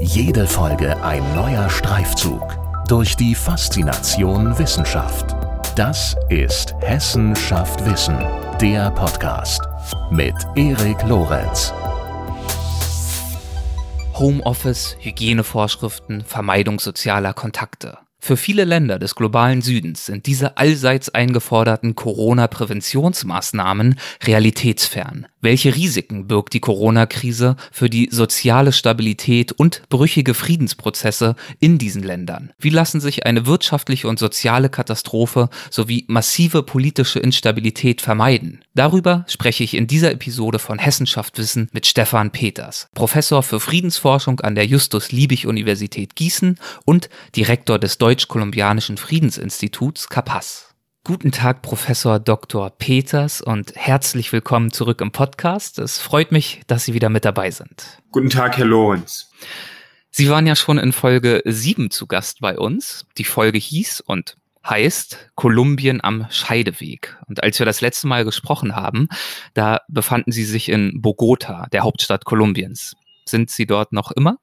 Jede Folge ein neuer Streifzug durch die Faszination Wissenschaft. Das ist Hessen schafft Wissen, der Podcast mit Erik Lorenz. Homeoffice, Hygienevorschriften, Vermeidung sozialer Kontakte. Für viele Länder des globalen Südens sind diese allseits eingeforderten Corona-Präventionsmaßnahmen realitätsfern. Welche Risiken birgt die Corona-Krise für die soziale Stabilität und brüchige Friedensprozesse in diesen Ländern? Wie lassen sich eine wirtschaftliche und soziale Katastrophe sowie massive politische Instabilität vermeiden? Darüber spreche ich in dieser Episode von Hessenschaft Wissen mit Stefan Peters, Professor für Friedensforschung an der Justus-Liebig-Universität Gießen und Direktor des Deutsch-Kolumbianischen Friedensinstituts CAPAS. Guten Tag, Professor Dr. Peters und herzlich willkommen zurück im Podcast. Es freut mich, dass Sie wieder mit dabei sind. Guten Tag, Herr Lorenz. Sie waren ja schon in Folge 7 zu Gast bei uns. Die Folge hieß und heißt Kolumbien am Scheideweg. Und als wir das letzte Mal gesprochen haben, da befanden Sie sich in Bogota, der Hauptstadt Kolumbiens. Sind Sie dort noch immer?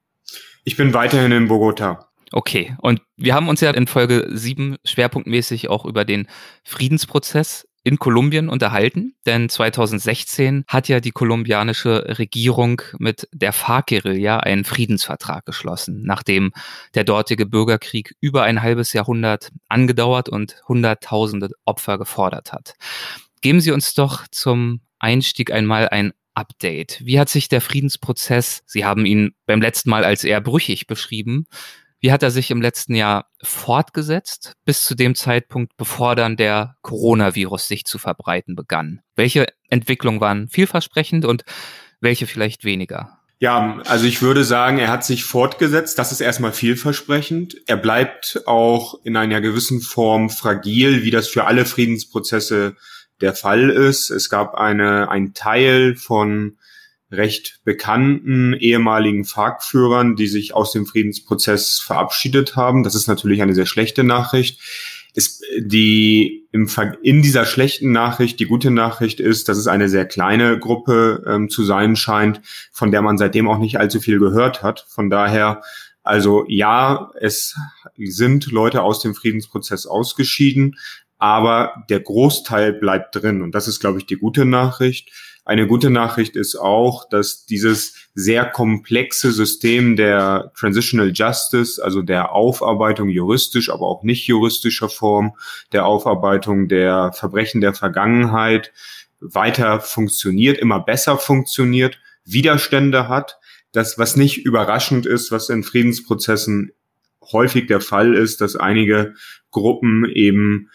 Ich bin weiterhin in Bogota. Okay, und wir haben uns ja in Folge 7 schwerpunktmäßig auch über den Friedensprozess in Kolumbien unterhalten, denn 2016 hat ja die kolumbianische Regierung mit der FARC-Guerilla einen Friedensvertrag geschlossen, nachdem der dortige Bürgerkrieg über ein halbes Jahrhundert angedauert und Hunderttausende Opfer gefordert hat. Geben Sie uns doch zum Einstieg einmal ein Update. Wie hat sich der Friedensprozess, Sie haben ihn beim letzten Mal als eher brüchig beschrieben, wie hat er sich im letzten Jahr fortgesetzt, bis zu dem Zeitpunkt, bevor dann der Coronavirus sich zu verbreiten begann? Welche Entwicklungen waren vielversprechend und welche vielleicht weniger? Ja, also ich würde sagen, er hat sich fortgesetzt. Das ist erstmal vielversprechend. Er bleibt auch in einer gewissen Form fragil, wie das für alle Friedensprozesse der Fall ist. Es gab eine, ein Teil von recht bekannten ehemaligen FARC-Führern, die sich aus dem Friedensprozess verabschiedet haben. Das ist natürlich eine sehr schlechte Nachricht. Ist die im, in dieser schlechten Nachricht, die gute Nachricht ist, dass es eine sehr kleine Gruppe ähm, zu sein scheint, von der man seitdem auch nicht allzu viel gehört hat. Von daher, also ja, es sind Leute aus dem Friedensprozess ausgeschieden, aber der Großteil bleibt drin. Und das ist, glaube ich, die gute Nachricht. Eine gute Nachricht ist auch, dass dieses sehr komplexe System der Transitional Justice, also der Aufarbeitung juristisch, aber auch nicht juristischer Form, der Aufarbeitung der Verbrechen der Vergangenheit weiter funktioniert, immer besser funktioniert, Widerstände hat. Das, was nicht überraschend ist, was in Friedensprozessen häufig der Fall ist, dass einige Gruppen eben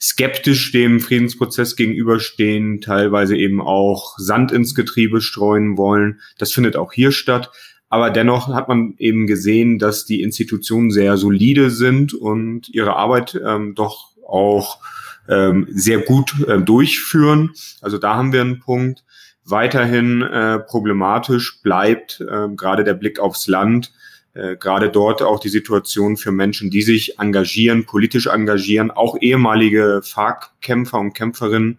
skeptisch dem Friedensprozess gegenüberstehen, teilweise eben auch Sand ins Getriebe streuen wollen. Das findet auch hier statt. Aber dennoch hat man eben gesehen, dass die Institutionen sehr solide sind und ihre Arbeit ähm, doch auch ähm, sehr gut äh, durchführen. Also da haben wir einen Punkt. Weiterhin äh, problematisch bleibt äh, gerade der Blick aufs Land äh, gerade dort auch die Situation für Menschen, die sich engagieren, politisch engagieren, auch ehemalige FARC-Kämpfer und Kämpferinnen,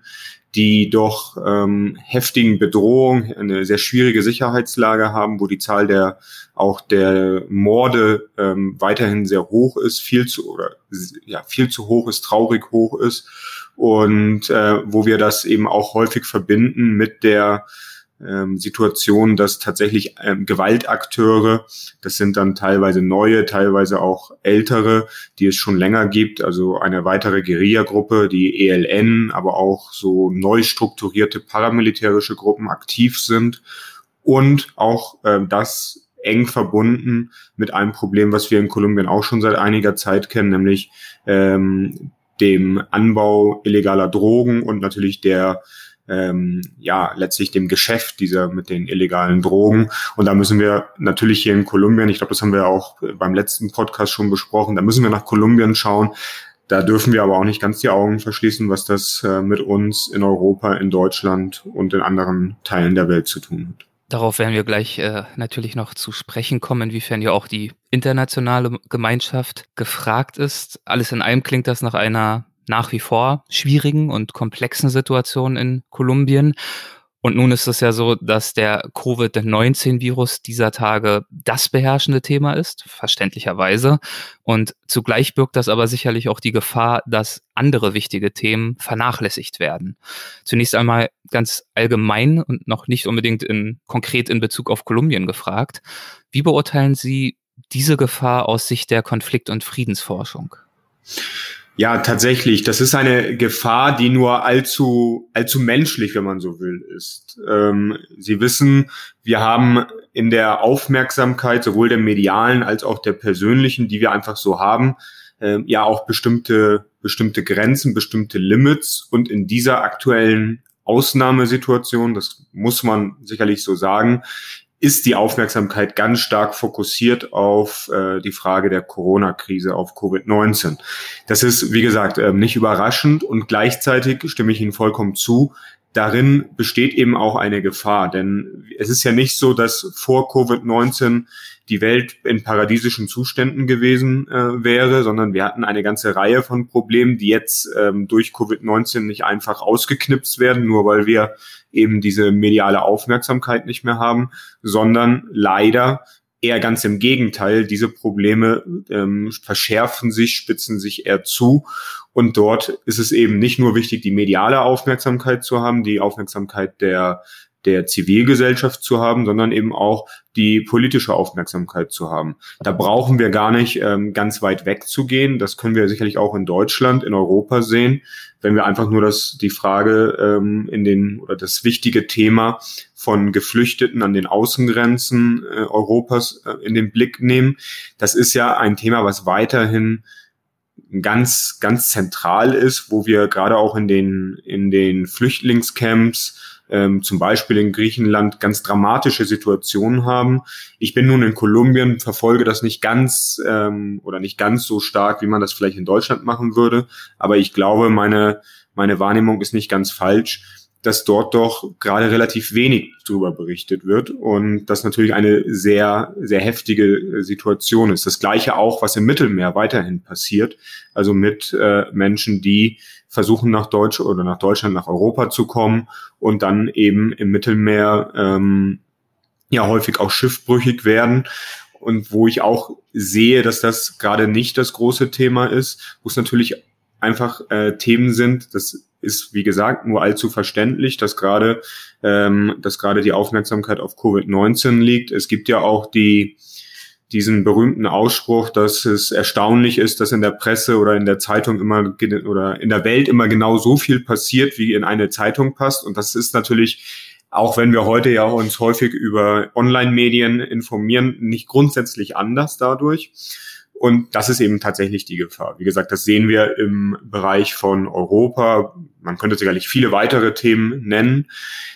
die doch ähm, heftigen Bedrohungen, eine sehr schwierige Sicherheitslage haben, wo die Zahl der auch der Morde ähm, weiterhin sehr hoch ist, viel zu oder ja viel zu hoch ist, traurig hoch ist. Und äh, wo wir das eben auch häufig verbinden mit der ähm, Situation, dass tatsächlich ähm, Gewaltakteure, das sind dann teilweise neue, teilweise auch ältere, die es schon länger gibt, also eine weitere Guerilla-Gruppe, die ELN, aber auch so neu strukturierte paramilitärische Gruppen aktiv sind und auch ähm, das eng verbunden mit einem Problem, was wir in Kolumbien auch schon seit einiger Zeit kennen, nämlich ähm, dem Anbau illegaler Drogen und natürlich der ähm, ja letztlich dem Geschäft dieser mit den illegalen Drogen. Und da müssen wir natürlich hier in Kolumbien, ich glaube, das haben wir auch beim letzten Podcast schon besprochen, da müssen wir nach Kolumbien schauen. Da dürfen wir aber auch nicht ganz die Augen verschließen, was das äh, mit uns in Europa, in Deutschland und in anderen Teilen der Welt zu tun hat. Darauf werden wir gleich äh, natürlich noch zu sprechen kommen, inwiefern ja auch die internationale Gemeinschaft gefragt ist. Alles in allem klingt das nach einer nach wie vor schwierigen und komplexen Situation in Kolumbien. Und nun ist es ja so, dass der Covid-19-Virus dieser Tage das beherrschende Thema ist, verständlicherweise. Und zugleich birgt das aber sicherlich auch die Gefahr, dass andere wichtige Themen vernachlässigt werden. Zunächst einmal ganz allgemein und noch nicht unbedingt in, konkret in Bezug auf Kolumbien gefragt. Wie beurteilen Sie diese Gefahr aus Sicht der Konflikt- und Friedensforschung? Ja, tatsächlich. Das ist eine Gefahr, die nur allzu, allzu menschlich, wenn man so will, ist. Ähm, Sie wissen, wir haben in der Aufmerksamkeit sowohl der medialen als auch der persönlichen, die wir einfach so haben, äh, ja auch bestimmte, bestimmte Grenzen, bestimmte Limits. Und in dieser aktuellen Ausnahmesituation, das muss man sicherlich so sagen, ist die Aufmerksamkeit ganz stark fokussiert auf äh, die Frage der Corona-Krise, auf Covid-19. Das ist, wie gesagt, äh, nicht überraschend und gleichzeitig stimme ich Ihnen vollkommen zu, darin besteht eben auch eine Gefahr. Denn es ist ja nicht so, dass vor Covid-19 die Welt in paradiesischen Zuständen gewesen äh, wäre, sondern wir hatten eine ganze Reihe von Problemen, die jetzt ähm, durch Covid-19 nicht einfach ausgeknipst werden, nur weil wir eben diese mediale Aufmerksamkeit nicht mehr haben, sondern leider eher ganz im Gegenteil. Diese Probleme ähm, verschärfen sich, spitzen sich eher zu. Und dort ist es eben nicht nur wichtig, die mediale Aufmerksamkeit zu haben, die Aufmerksamkeit der der Zivilgesellschaft zu haben, sondern eben auch die politische Aufmerksamkeit zu haben. Da brauchen wir gar nicht ähm, ganz weit weg zu gehen. Das können wir sicherlich auch in Deutschland, in Europa sehen, wenn wir einfach nur das die Frage ähm, in den oder das wichtige Thema von Geflüchteten an den Außengrenzen äh, Europas äh, in den Blick nehmen. Das ist ja ein Thema, was weiterhin ganz ganz zentral ist, wo wir gerade auch in den in den Flüchtlingscamps ähm, zum Beispiel in Griechenland ganz dramatische Situationen haben. Ich bin nun in Kolumbien, verfolge das nicht ganz ähm, oder nicht ganz so stark, wie man das vielleicht in Deutschland machen würde, aber ich glaube, meine, meine Wahrnehmung ist nicht ganz falsch dass dort doch gerade relativ wenig darüber berichtet wird und das natürlich eine sehr, sehr heftige Situation ist. Das gleiche auch, was im Mittelmeer weiterhin passiert, also mit äh, Menschen, die versuchen nach Deutsch oder nach Deutschland, nach Europa zu kommen und dann eben im Mittelmeer ähm, ja häufig auch schiffbrüchig werden und wo ich auch sehe, dass das gerade nicht das große Thema ist, wo es natürlich einfach äh, Themen sind, das ist, wie gesagt, nur allzu verständlich, dass gerade, ähm, dass gerade die Aufmerksamkeit auf Covid-19 liegt. Es gibt ja auch die, diesen berühmten Ausspruch, dass es erstaunlich ist, dass in der Presse oder in der Zeitung immer oder in der Welt immer genau so viel passiert, wie in eine Zeitung passt. Und das ist natürlich, auch wenn wir heute ja uns häufig über Online-Medien informieren, nicht grundsätzlich anders dadurch. Und das ist eben tatsächlich die Gefahr. Wie gesagt, das sehen wir im Bereich von Europa. Man könnte sicherlich viele weitere Themen nennen.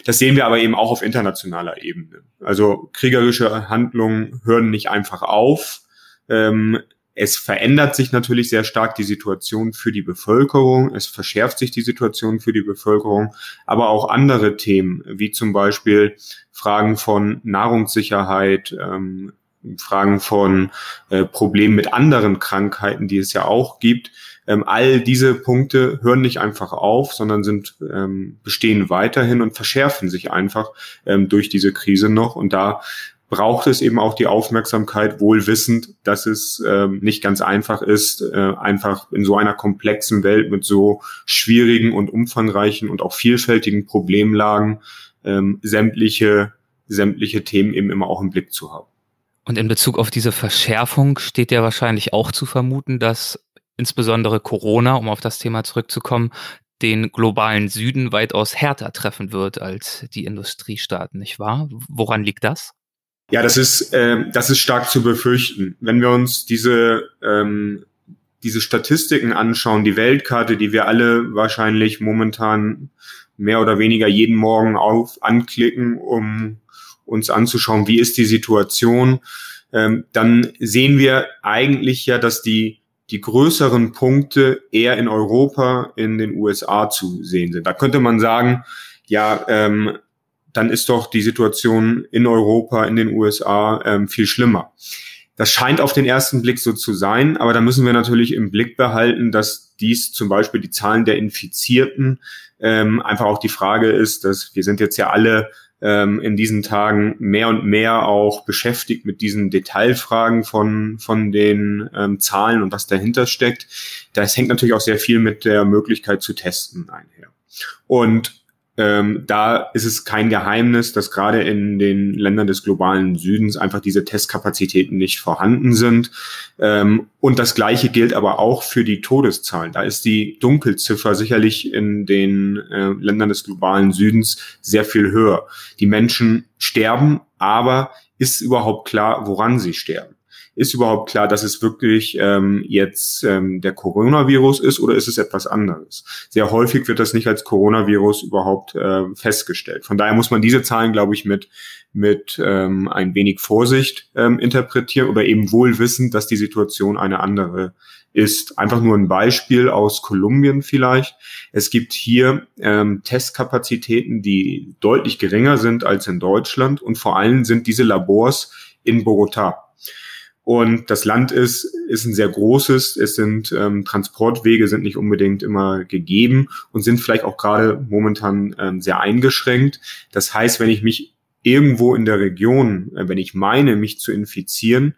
Das sehen wir aber eben auch auf internationaler Ebene. Also kriegerische Handlungen hören nicht einfach auf. Ähm, es verändert sich natürlich sehr stark die Situation für die Bevölkerung. Es verschärft sich die Situation für die Bevölkerung. Aber auch andere Themen, wie zum Beispiel Fragen von Nahrungssicherheit, ähm, Fragen von äh, Problemen mit anderen Krankheiten, die es ja auch gibt. Ähm, all diese Punkte hören nicht einfach auf, sondern sind ähm, bestehen weiterhin und verschärfen sich einfach ähm, durch diese Krise noch. Und da braucht es eben auch die Aufmerksamkeit, wohl wissend, dass es ähm, nicht ganz einfach ist, äh, einfach in so einer komplexen Welt mit so schwierigen und umfangreichen und auch vielfältigen Problemlagen ähm, sämtliche sämtliche Themen eben immer auch im Blick zu haben. Und in Bezug auf diese Verschärfung steht ja wahrscheinlich auch zu vermuten, dass insbesondere Corona, um auf das Thema zurückzukommen, den globalen Süden weitaus härter treffen wird als die Industriestaaten, nicht wahr? Woran liegt das? Ja, das ist, äh, das ist stark zu befürchten. Wenn wir uns diese, ähm, diese Statistiken anschauen, die Weltkarte, die wir alle wahrscheinlich momentan mehr oder weniger jeden Morgen auf anklicken, um uns anzuschauen, wie ist die Situation, ähm, dann sehen wir eigentlich ja, dass die, die größeren Punkte eher in Europa, in den USA zu sehen sind. Da könnte man sagen, ja, ähm, dann ist doch die Situation in Europa, in den USA ähm, viel schlimmer. Das scheint auf den ersten Blick so zu sein, aber da müssen wir natürlich im Blick behalten, dass dies zum Beispiel die Zahlen der Infizierten ähm, einfach auch die Frage ist, dass wir sind jetzt ja alle ähm, in diesen Tagen mehr und mehr auch beschäftigt mit diesen Detailfragen von, von den ähm, Zahlen und was dahinter steckt. Das hängt natürlich auch sehr viel mit der Möglichkeit zu testen einher. Und ähm, da ist es kein Geheimnis, dass gerade in den Ländern des globalen Südens einfach diese Testkapazitäten nicht vorhanden sind. Ähm, und das Gleiche gilt aber auch für die Todeszahlen. Da ist die Dunkelziffer sicherlich in den äh, Ländern des globalen Südens sehr viel höher. Die Menschen sterben, aber ist überhaupt klar, woran sie sterben? Ist überhaupt klar, dass es wirklich ähm, jetzt ähm, der Coronavirus ist oder ist es etwas anderes? Sehr häufig wird das nicht als Coronavirus überhaupt äh, festgestellt. Von daher muss man diese Zahlen, glaube ich, mit mit ähm, ein wenig Vorsicht ähm, interpretieren oder eben wohl wissen, dass die Situation eine andere ist. Einfach nur ein Beispiel aus Kolumbien vielleicht. Es gibt hier ähm, Testkapazitäten, die deutlich geringer sind als in Deutschland und vor allem sind diese Labors in Bogotá. Und das Land ist, ist ein sehr großes. Es sind ähm, Transportwege sind nicht unbedingt immer gegeben und sind vielleicht auch gerade momentan ähm, sehr eingeschränkt. Das heißt, wenn ich mich irgendwo in der Region, äh, wenn ich meine, mich zu infizieren,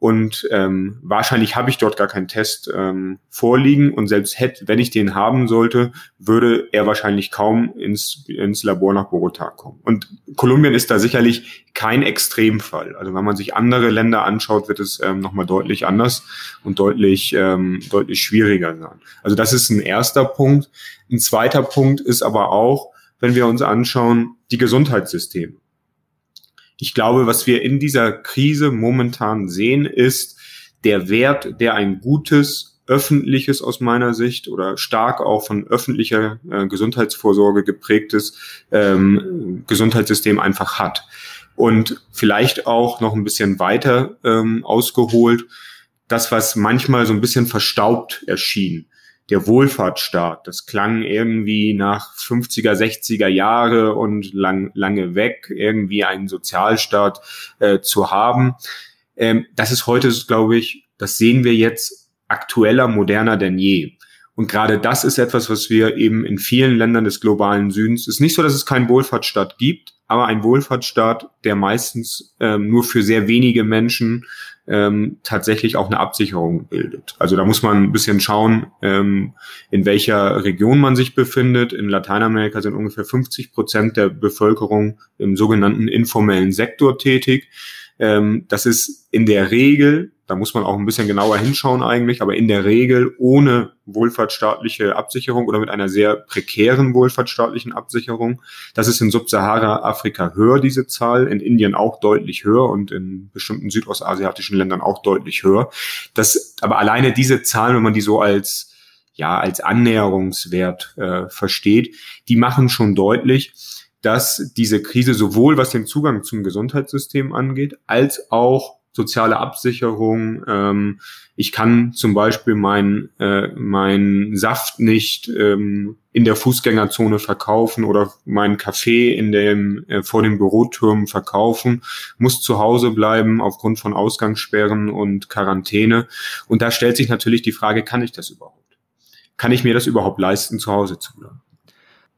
und ähm, wahrscheinlich habe ich dort gar keinen Test ähm, vorliegen und selbst hätte, wenn ich den haben sollte, würde er wahrscheinlich kaum ins, ins Labor nach Bogotá kommen. Und Kolumbien ist da sicherlich kein Extremfall. Also wenn man sich andere Länder anschaut, wird es ähm, nochmal deutlich anders und deutlich, ähm, deutlich schwieriger sein. Also das ist ein erster Punkt. Ein zweiter Punkt ist aber auch, wenn wir uns anschauen, die Gesundheitssysteme. Ich glaube, was wir in dieser Krise momentan sehen, ist der Wert, der ein gutes öffentliches aus meiner Sicht oder stark auch von öffentlicher äh, Gesundheitsvorsorge geprägtes ähm, Gesundheitssystem einfach hat. Und vielleicht auch noch ein bisschen weiter ähm, ausgeholt, das, was manchmal so ein bisschen verstaubt erschien der Wohlfahrtsstaat. Das klang irgendwie nach 50er, 60er Jahre und lang, lange weg, irgendwie einen Sozialstaat äh, zu haben. Ähm, das ist heute, glaube ich, das sehen wir jetzt aktueller, moderner denn je. Und gerade das ist etwas, was wir eben in vielen Ländern des globalen Südens, es ist nicht so, dass es keinen Wohlfahrtsstaat gibt, aber ein Wohlfahrtsstaat, der meistens ähm, nur für sehr wenige Menschen ähm, tatsächlich auch eine Absicherung bildet. Also da muss man ein bisschen schauen, ähm, in welcher Region man sich befindet. In Lateinamerika sind ungefähr 50 Prozent der Bevölkerung im sogenannten informellen Sektor tätig. Ähm, das ist in der Regel da muss man auch ein bisschen genauer hinschauen eigentlich, aber in der Regel ohne wohlfahrtsstaatliche Absicherung oder mit einer sehr prekären wohlfahrtsstaatlichen Absicherung. Das ist in Subsahara-Afrika höher, diese Zahl, in Indien auch deutlich höher und in bestimmten südostasiatischen Ländern auch deutlich höher. Das, aber alleine diese Zahlen, wenn man die so als ja als Annäherungswert äh, versteht, die machen schon deutlich, dass diese Krise sowohl was den Zugang zum Gesundheitssystem angeht, als auch soziale Absicherung. Ähm, ich kann zum Beispiel mein, äh, mein Saft nicht ähm, in der Fußgängerzone verkaufen oder meinen Kaffee in dem, äh, vor den Bürotürmen verkaufen, muss zu Hause bleiben aufgrund von Ausgangssperren und Quarantäne. Und da stellt sich natürlich die Frage, kann ich das überhaupt? Kann ich mir das überhaupt leisten, zu Hause zu bleiben?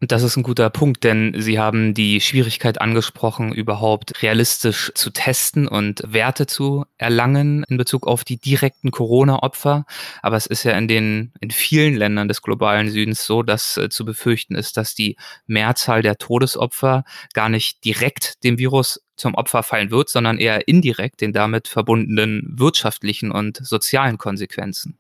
Das ist ein guter Punkt, denn Sie haben die Schwierigkeit angesprochen, überhaupt realistisch zu testen und Werte zu erlangen in Bezug auf die direkten Corona-Opfer. Aber es ist ja in den, in vielen Ländern des globalen Südens so, dass äh, zu befürchten ist, dass die Mehrzahl der Todesopfer gar nicht direkt dem Virus zum Opfer fallen wird, sondern eher indirekt den damit verbundenen wirtschaftlichen und sozialen Konsequenzen.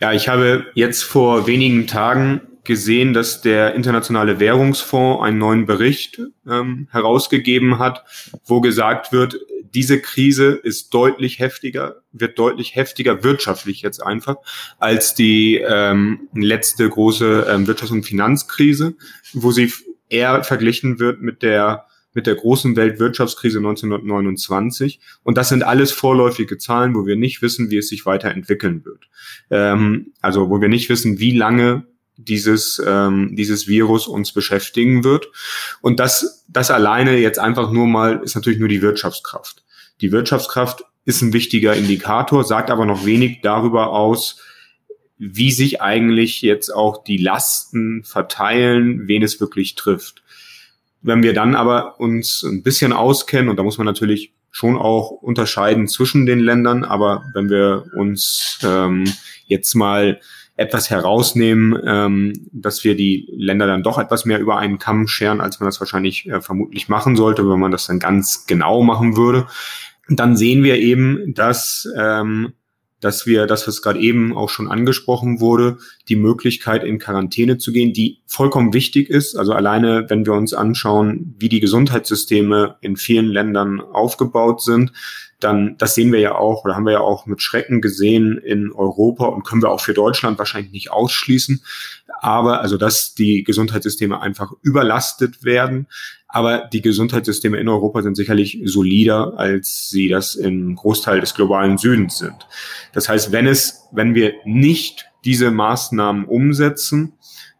Ja, ich habe jetzt vor wenigen Tagen gesehen, dass der Internationale Währungsfonds einen neuen Bericht ähm, herausgegeben hat, wo gesagt wird, diese Krise ist deutlich heftiger, wird deutlich heftiger wirtschaftlich jetzt einfach als die ähm, letzte große ähm, Wirtschafts- und Finanzkrise, wo sie eher verglichen wird mit der mit der großen Weltwirtschaftskrise 1929. Und das sind alles vorläufige Zahlen, wo wir nicht wissen, wie es sich weiterentwickeln wird. Ähm, also wo wir nicht wissen, wie lange dieses, ähm, dieses Virus uns beschäftigen wird. Und das, das alleine jetzt einfach nur mal ist natürlich nur die Wirtschaftskraft. Die Wirtschaftskraft ist ein wichtiger Indikator, sagt aber noch wenig darüber aus, wie sich eigentlich jetzt auch die Lasten verteilen, wen es wirklich trifft. Wenn wir dann aber uns ein bisschen auskennen, und da muss man natürlich schon auch unterscheiden zwischen den Ländern, aber wenn wir uns ähm, jetzt mal etwas herausnehmen, ähm, dass wir die Länder dann doch etwas mehr über einen Kamm scheren, als man das wahrscheinlich äh, vermutlich machen sollte, wenn man das dann ganz genau machen würde, dann sehen wir eben, dass ähm, dass wir, das was gerade eben auch schon angesprochen wurde, die Möglichkeit in Quarantäne zu gehen, die vollkommen wichtig ist. Also alleine, wenn wir uns anschauen, wie die Gesundheitssysteme in vielen Ländern aufgebaut sind, dann, das sehen wir ja auch oder haben wir ja auch mit Schrecken gesehen in Europa und können wir auch für Deutschland wahrscheinlich nicht ausschließen. Aber also, dass die Gesundheitssysteme einfach überlastet werden. Aber die Gesundheitssysteme in Europa sind sicherlich solider, als sie das im Großteil des globalen Südens sind. Das heißt, wenn es, wenn wir nicht diese Maßnahmen umsetzen,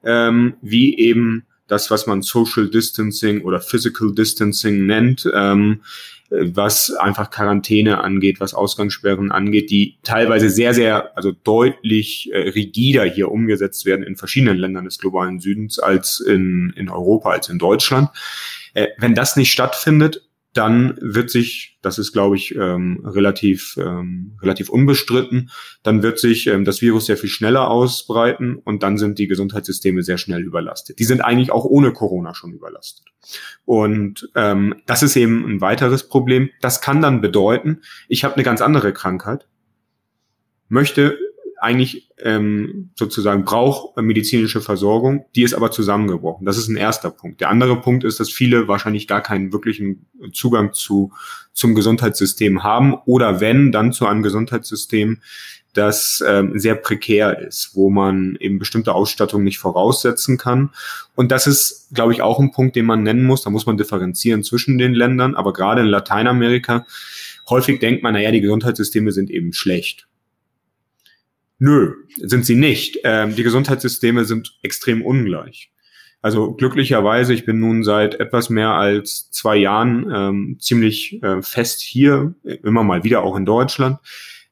ähm, wie eben das, was man Social Distancing oder Physical Distancing nennt, ähm, was einfach Quarantäne angeht, was Ausgangssperren angeht, die teilweise sehr, sehr, also deutlich äh, rigider hier umgesetzt werden in verschiedenen Ländern des globalen Südens als in, in Europa, als in Deutschland. Äh, wenn das nicht stattfindet, dann wird sich, das ist glaube ich ähm, relativ ähm, relativ unbestritten, dann wird sich ähm, das Virus sehr viel schneller ausbreiten und dann sind die Gesundheitssysteme sehr schnell überlastet. Die sind eigentlich auch ohne Corona schon überlastet. Und ähm, das ist eben ein weiteres Problem. Das kann dann bedeuten, ich habe eine ganz andere Krankheit, möchte eigentlich ähm, sozusagen braucht medizinische Versorgung, die ist aber zusammengebrochen. Das ist ein erster Punkt. Der andere Punkt ist, dass viele wahrscheinlich gar keinen wirklichen Zugang zu zum Gesundheitssystem haben oder wenn dann zu einem Gesundheitssystem, das ähm, sehr prekär ist, wo man eben bestimmte Ausstattung nicht voraussetzen kann. Und das ist, glaube ich, auch ein Punkt, den man nennen muss. Da muss man differenzieren zwischen den Ländern, aber gerade in Lateinamerika häufig denkt man, naja, die Gesundheitssysteme sind eben schlecht. Nö, sind sie nicht. Ähm, die Gesundheitssysteme sind extrem ungleich. Also glücklicherweise, ich bin nun seit etwas mehr als zwei Jahren ähm, ziemlich äh, fest hier, immer mal wieder auch in Deutschland.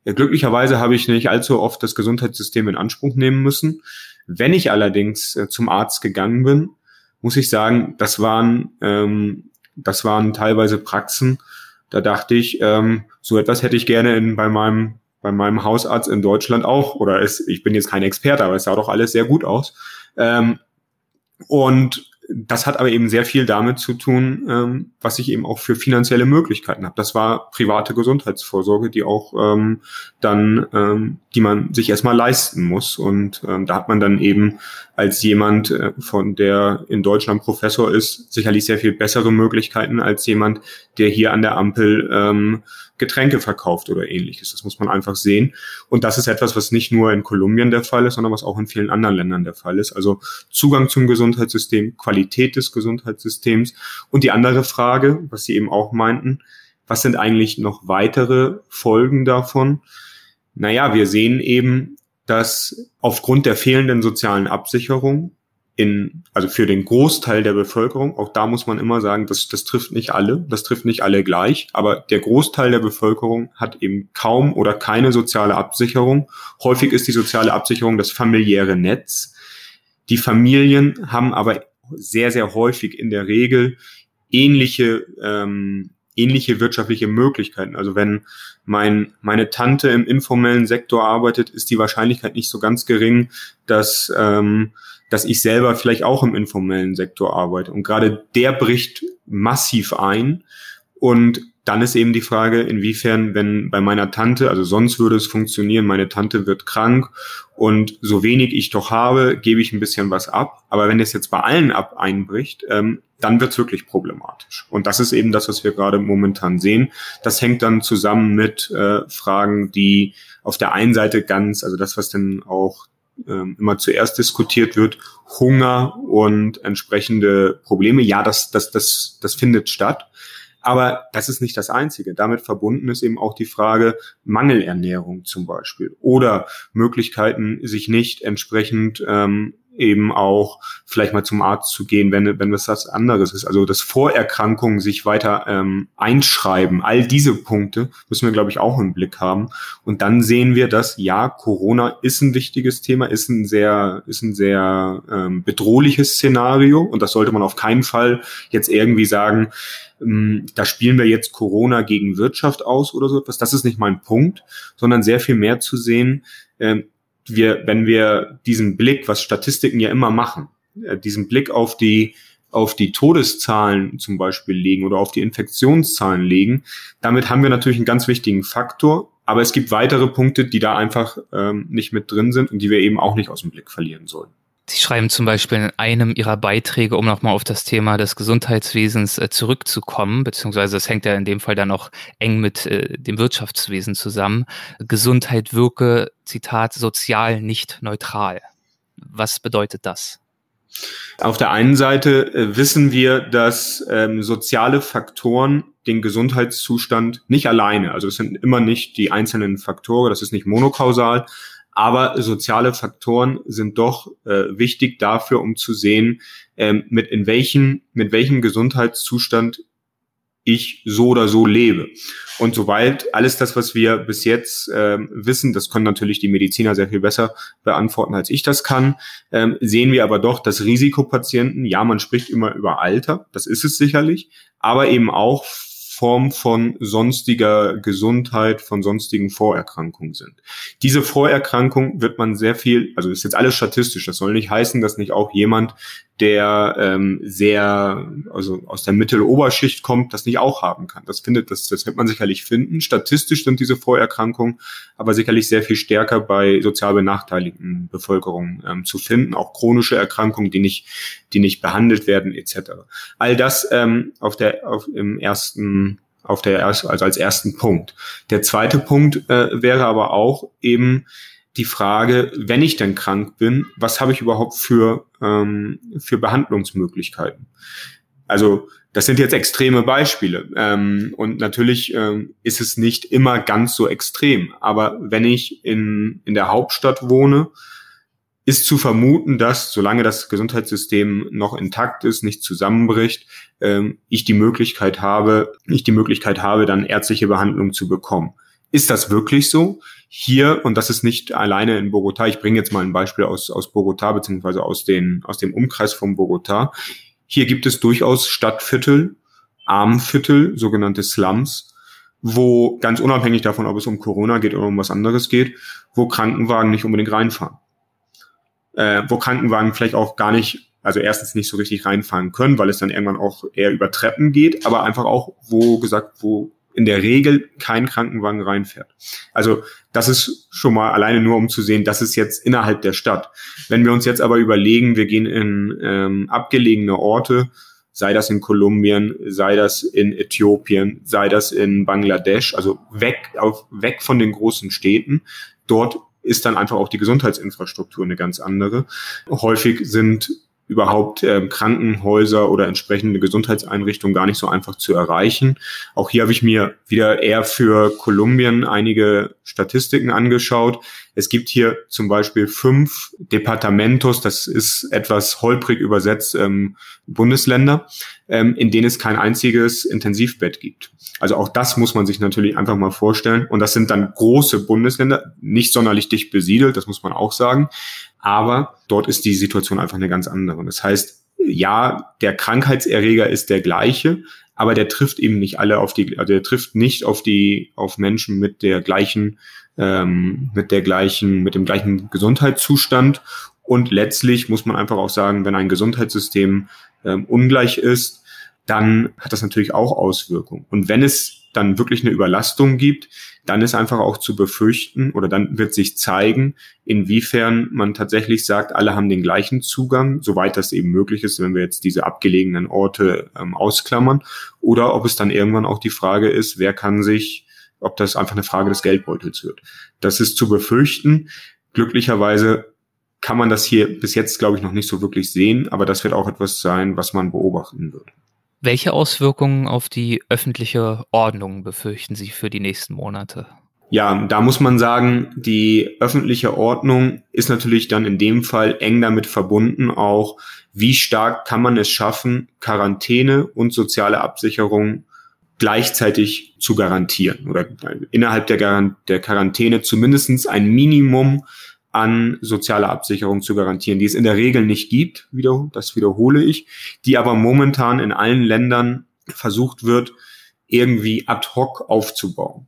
Ja, glücklicherweise habe ich nicht allzu oft das Gesundheitssystem in Anspruch nehmen müssen. Wenn ich allerdings äh, zum Arzt gegangen bin, muss ich sagen, das waren ähm, das waren teilweise Praxen. Da dachte ich, ähm, so etwas hätte ich gerne in, bei meinem bei meinem Hausarzt in Deutschland auch, oder es, ich bin jetzt kein Experte, aber es sah doch alles sehr gut aus. Ähm, und das hat aber eben sehr viel damit zu tun, ähm, was ich eben auch für finanzielle Möglichkeiten habe. Das war private Gesundheitsvorsorge, die auch ähm, dann, ähm, die man sich erstmal leisten muss. Und ähm, da hat man dann eben als jemand, äh, von der in Deutschland Professor ist, sicherlich sehr viel bessere Möglichkeiten als jemand, der hier an der Ampel ähm, Getränke verkauft oder ähnliches. Das muss man einfach sehen. Und das ist etwas, was nicht nur in Kolumbien der Fall ist, sondern was auch in vielen anderen Ländern der Fall ist. Also Zugang zum Gesundheitssystem, Qualität des Gesundheitssystems. Und die andere Frage, was Sie eben auch meinten, was sind eigentlich noch weitere Folgen davon? Naja, wir sehen eben, dass aufgrund der fehlenden sozialen Absicherung in, also für den Großteil der Bevölkerung, auch da muss man immer sagen, das, das trifft nicht alle, das trifft nicht alle gleich, aber der Großteil der Bevölkerung hat eben kaum oder keine soziale Absicherung. Häufig ist die soziale Absicherung das familiäre Netz. Die Familien haben aber sehr, sehr häufig in der Regel ähnliche ähm, ähnliche wirtschaftliche Möglichkeiten. Also wenn mein, meine Tante im informellen Sektor arbeitet, ist die Wahrscheinlichkeit nicht so ganz gering, dass, ähm, dass ich selber vielleicht auch im informellen Sektor arbeite. Und gerade der bricht massiv ein. Und dann ist eben die Frage, inwiefern, wenn bei meiner Tante, also sonst würde es funktionieren, meine Tante wird krank und so wenig ich doch habe, gebe ich ein bisschen was ab. Aber wenn es jetzt bei allen ab einbricht, ähm, dann wird es wirklich problematisch. Und das ist eben das, was wir gerade momentan sehen. Das hängt dann zusammen mit äh, Fragen, die auf der einen Seite ganz, also das, was dann auch ähm, immer zuerst diskutiert wird, Hunger und entsprechende Probleme. Ja, das, das, das, das findet statt. Aber das ist nicht das Einzige. Damit verbunden ist eben auch die Frage Mangelernährung zum Beispiel oder Möglichkeiten, sich nicht entsprechend ähm, eben auch vielleicht mal zum Arzt zu gehen, wenn, wenn es was anderes ist. Also dass Vorerkrankungen sich weiter ähm, einschreiben. All diese Punkte müssen wir, glaube ich, auch im Blick haben. Und dann sehen wir, dass ja, Corona ist ein wichtiges Thema, ist ein sehr, ist ein sehr ähm, bedrohliches Szenario. Und das sollte man auf keinen Fall jetzt irgendwie sagen, da spielen wir jetzt Corona gegen Wirtschaft aus oder so etwas. Das ist nicht mein Punkt, sondern sehr viel mehr zu sehen, ähm, wir, wenn wir diesen Blick, was Statistiken ja immer machen, äh, diesen Blick auf die auf die Todeszahlen zum Beispiel legen oder auf die Infektionszahlen legen, damit haben wir natürlich einen ganz wichtigen Faktor. Aber es gibt weitere Punkte, die da einfach ähm, nicht mit drin sind und die wir eben auch nicht aus dem Blick verlieren sollen. Sie schreiben zum Beispiel in einem Ihrer Beiträge, um nochmal auf das Thema des Gesundheitswesens äh, zurückzukommen, beziehungsweise das hängt ja in dem Fall dann auch eng mit äh, dem Wirtschaftswesen zusammen. Gesundheit wirke, Zitat, sozial nicht neutral. Was bedeutet das? Auf der einen Seite äh, wissen wir, dass ähm, soziale Faktoren den Gesundheitszustand nicht alleine, also es sind immer nicht die einzelnen Faktoren, das ist nicht monokausal, aber soziale Faktoren sind doch äh, wichtig dafür, um zu sehen, ähm, mit in welchen, mit welchem Gesundheitszustand ich so oder so lebe. Und soweit alles das, was wir bis jetzt ähm, wissen, das können natürlich die Mediziner sehr viel besser beantworten, als ich das kann, ähm, sehen wir aber doch, dass Risikopatienten, ja, man spricht immer über Alter, das ist es sicherlich, aber eben auch Form von sonstiger Gesundheit, von sonstigen Vorerkrankungen sind. Diese Vorerkrankung wird man sehr viel, also ist jetzt alles statistisch, das soll nicht heißen, dass nicht auch jemand, der ähm, sehr, also aus der Mitteloberschicht kommt, das nicht auch haben kann. Das findet, das, das wird man sicherlich finden. Statistisch sind diese Vorerkrankungen aber sicherlich sehr viel stärker bei sozial benachteiligten Bevölkerungen ähm, zu finden, auch chronische Erkrankungen, die nicht, die nicht behandelt werden, etc. All das ähm, auf der, auf, im ersten auf der also als ersten Punkt. Der zweite Punkt äh, wäre aber auch eben die Frage, wenn ich denn krank bin, was habe ich überhaupt für, ähm, für Behandlungsmöglichkeiten? Also das sind jetzt extreme Beispiele. Ähm, und natürlich ähm, ist es nicht immer ganz so extrem. Aber wenn ich in, in der Hauptstadt wohne, ist zu vermuten, dass solange das Gesundheitssystem noch intakt ist, nicht zusammenbricht, ähm, ich die Möglichkeit habe, ich die Möglichkeit habe, dann ärztliche Behandlung zu bekommen. Ist das wirklich so? Hier, und das ist nicht alleine in Bogota, ich bringe jetzt mal ein Beispiel aus, aus Bogota, beziehungsweise aus, den, aus dem Umkreis von Bogota. Hier gibt es durchaus Stadtviertel, Armviertel, sogenannte Slums, wo ganz unabhängig davon, ob es um Corona geht oder um was anderes geht, wo Krankenwagen nicht unbedingt reinfahren. Äh, wo Krankenwagen vielleicht auch gar nicht, also erstens nicht so richtig reinfahren können, weil es dann irgendwann auch eher über Treppen geht, aber einfach auch, wo gesagt, wo in der Regel kein Krankenwagen reinfährt. Also das ist schon mal alleine nur, um zu sehen, das ist jetzt innerhalb der Stadt. Wenn wir uns jetzt aber überlegen, wir gehen in ähm, abgelegene Orte, sei das in Kolumbien, sei das in Äthiopien, sei das in Bangladesch, also weg, auf, weg von den großen Städten. Dort ist dann einfach auch die Gesundheitsinfrastruktur eine ganz andere. Häufig sind überhaupt ähm, Krankenhäuser oder entsprechende Gesundheitseinrichtungen gar nicht so einfach zu erreichen. Auch hier habe ich mir wieder eher für Kolumbien einige Statistiken angeschaut. Es gibt hier zum Beispiel fünf Departamentos, das ist etwas holprig übersetzt, ähm, Bundesländer, ähm, in denen es kein einziges Intensivbett gibt. Also auch das muss man sich natürlich einfach mal vorstellen. Und das sind dann große Bundesländer, nicht sonderlich dicht besiedelt, das muss man auch sagen. Aber dort ist die Situation einfach eine ganz andere. Das heißt, ja, der Krankheitserreger ist der gleiche, aber der trifft eben nicht alle auf die, also der trifft nicht auf die, auf Menschen mit der gleichen, ähm, mit der gleichen, mit dem gleichen Gesundheitszustand. Und letztlich muss man einfach auch sagen, wenn ein Gesundheitssystem ähm, ungleich ist, dann hat das natürlich auch Auswirkungen. Und wenn es dann wirklich eine Überlastung gibt, dann ist einfach auch zu befürchten oder dann wird sich zeigen, inwiefern man tatsächlich sagt, alle haben den gleichen Zugang, soweit das eben möglich ist, wenn wir jetzt diese abgelegenen Orte ähm, ausklammern, oder ob es dann irgendwann auch die Frage ist, wer kann sich, ob das einfach eine Frage des Geldbeutels wird. Das ist zu befürchten. Glücklicherweise kann man das hier bis jetzt, glaube ich, noch nicht so wirklich sehen, aber das wird auch etwas sein, was man beobachten wird. Welche Auswirkungen auf die öffentliche Ordnung befürchten Sie für die nächsten Monate? Ja, da muss man sagen, die öffentliche Ordnung ist natürlich dann in dem Fall eng damit verbunden, auch wie stark kann man es schaffen, Quarantäne und soziale Absicherung gleichzeitig zu garantieren oder innerhalb der, der Quarantäne zumindestens ein Minimum an sozialer Absicherung zu garantieren, die es in der Regel nicht gibt, wieder, das wiederhole ich, die aber momentan in allen Ländern versucht wird, irgendwie ad hoc aufzubauen.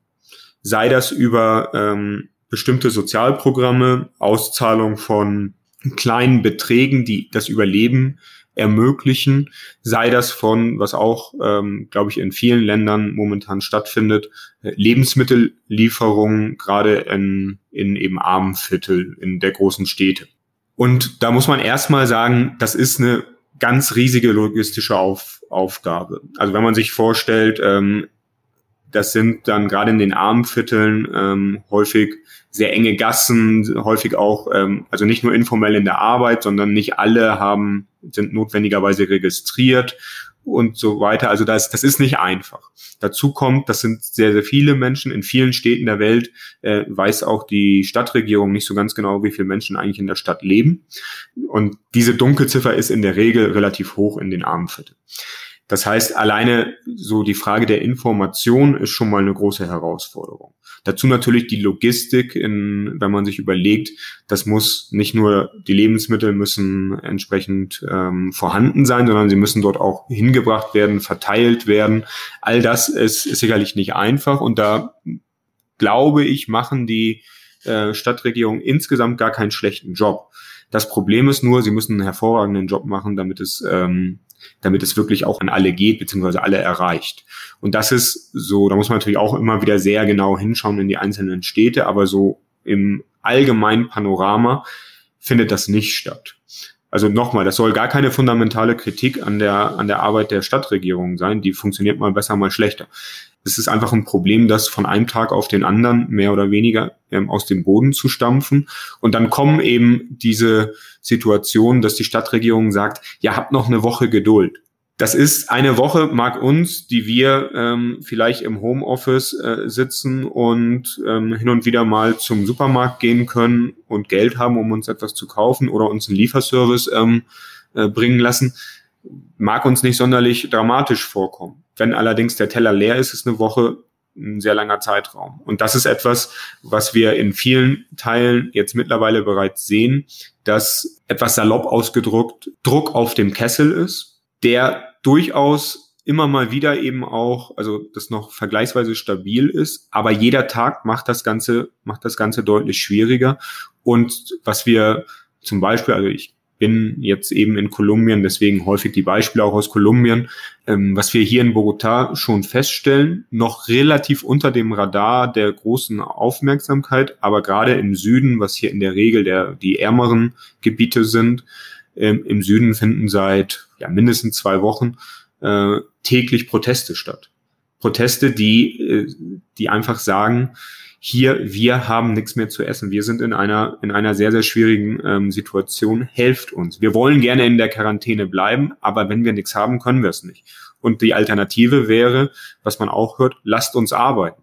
Sei das über ähm, bestimmte Sozialprogramme, Auszahlung von kleinen Beträgen, die das Überleben ermöglichen, sei das von, was auch, ähm, glaube ich, in vielen Ländern momentan stattfindet, Lebensmittellieferungen, gerade in, in eben armen Viertel, in der großen Städte. Und da muss man erstmal sagen, das ist eine ganz riesige logistische Auf, Aufgabe. Also wenn man sich vorstellt, ähm, das sind dann gerade in den armen Vierteln ähm, häufig sehr enge Gassen, häufig auch, ähm, also nicht nur informell in der Arbeit, sondern nicht alle haben, sind notwendigerweise registriert und so weiter. Also das, das ist nicht einfach. Dazu kommt, das sind sehr, sehr viele Menschen in vielen Städten der Welt, äh, weiß auch die Stadtregierung nicht so ganz genau, wie viele Menschen eigentlich in der Stadt leben. Und diese Dunkelziffer ist in der Regel relativ hoch in den Armenvierteln. Das heißt, alleine so die Frage der Information ist schon mal eine große Herausforderung. Dazu natürlich die Logistik, in, wenn man sich überlegt, das muss nicht nur die Lebensmittel müssen entsprechend ähm, vorhanden sein, sondern sie müssen dort auch hingebracht werden, verteilt werden. All das ist, ist sicherlich nicht einfach und da glaube ich, machen die äh, Stadtregierungen insgesamt gar keinen schlechten Job. Das Problem ist nur, sie müssen einen hervorragenden Job machen, damit es ähm, damit es wirklich auch an alle geht, beziehungsweise alle erreicht. Und das ist so, da muss man natürlich auch immer wieder sehr genau hinschauen in die einzelnen Städte, aber so im allgemeinen Panorama findet das nicht statt. Also nochmal, das soll gar keine fundamentale Kritik an der, an der Arbeit der Stadtregierung sein. Die funktioniert mal besser, mal schlechter. Es ist einfach ein Problem, das von einem Tag auf den anderen mehr oder weniger ähm, aus dem Boden zu stampfen. Und dann kommen eben diese Situationen, dass die Stadtregierung sagt, ja, habt noch eine Woche Geduld. Das ist eine Woche, mag uns, die wir ähm, vielleicht im Homeoffice äh, sitzen und ähm, hin und wieder mal zum Supermarkt gehen können und Geld haben, um uns etwas zu kaufen oder uns einen Lieferservice ähm, äh, bringen lassen, mag uns nicht sonderlich dramatisch vorkommen. Wenn allerdings der Teller leer ist, ist eine Woche ein sehr langer Zeitraum. Und das ist etwas, was wir in vielen Teilen jetzt mittlerweile bereits sehen, dass etwas salopp ausgedrückt Druck auf dem Kessel ist, der durchaus immer mal wieder eben auch, also das noch vergleichsweise stabil ist, aber jeder Tag macht das Ganze, macht das Ganze deutlich schwieriger. Und was wir zum Beispiel, also ich bin jetzt eben in Kolumbien, deswegen häufig die Beispiele auch aus Kolumbien. Ähm, was wir hier in Bogotá schon feststellen, noch relativ unter dem Radar der großen Aufmerksamkeit, aber gerade im Süden, was hier in der Regel der, die ärmeren Gebiete sind, ähm, im Süden finden seit ja, mindestens zwei Wochen äh, täglich Proteste statt. Proteste, die, äh, die einfach sagen, hier, wir haben nichts mehr zu essen. Wir sind in einer, in einer sehr, sehr schwierigen ähm, Situation. Helft uns. Wir wollen gerne in der Quarantäne bleiben, aber wenn wir nichts haben, können wir es nicht. Und die Alternative wäre, was man auch hört, lasst uns arbeiten.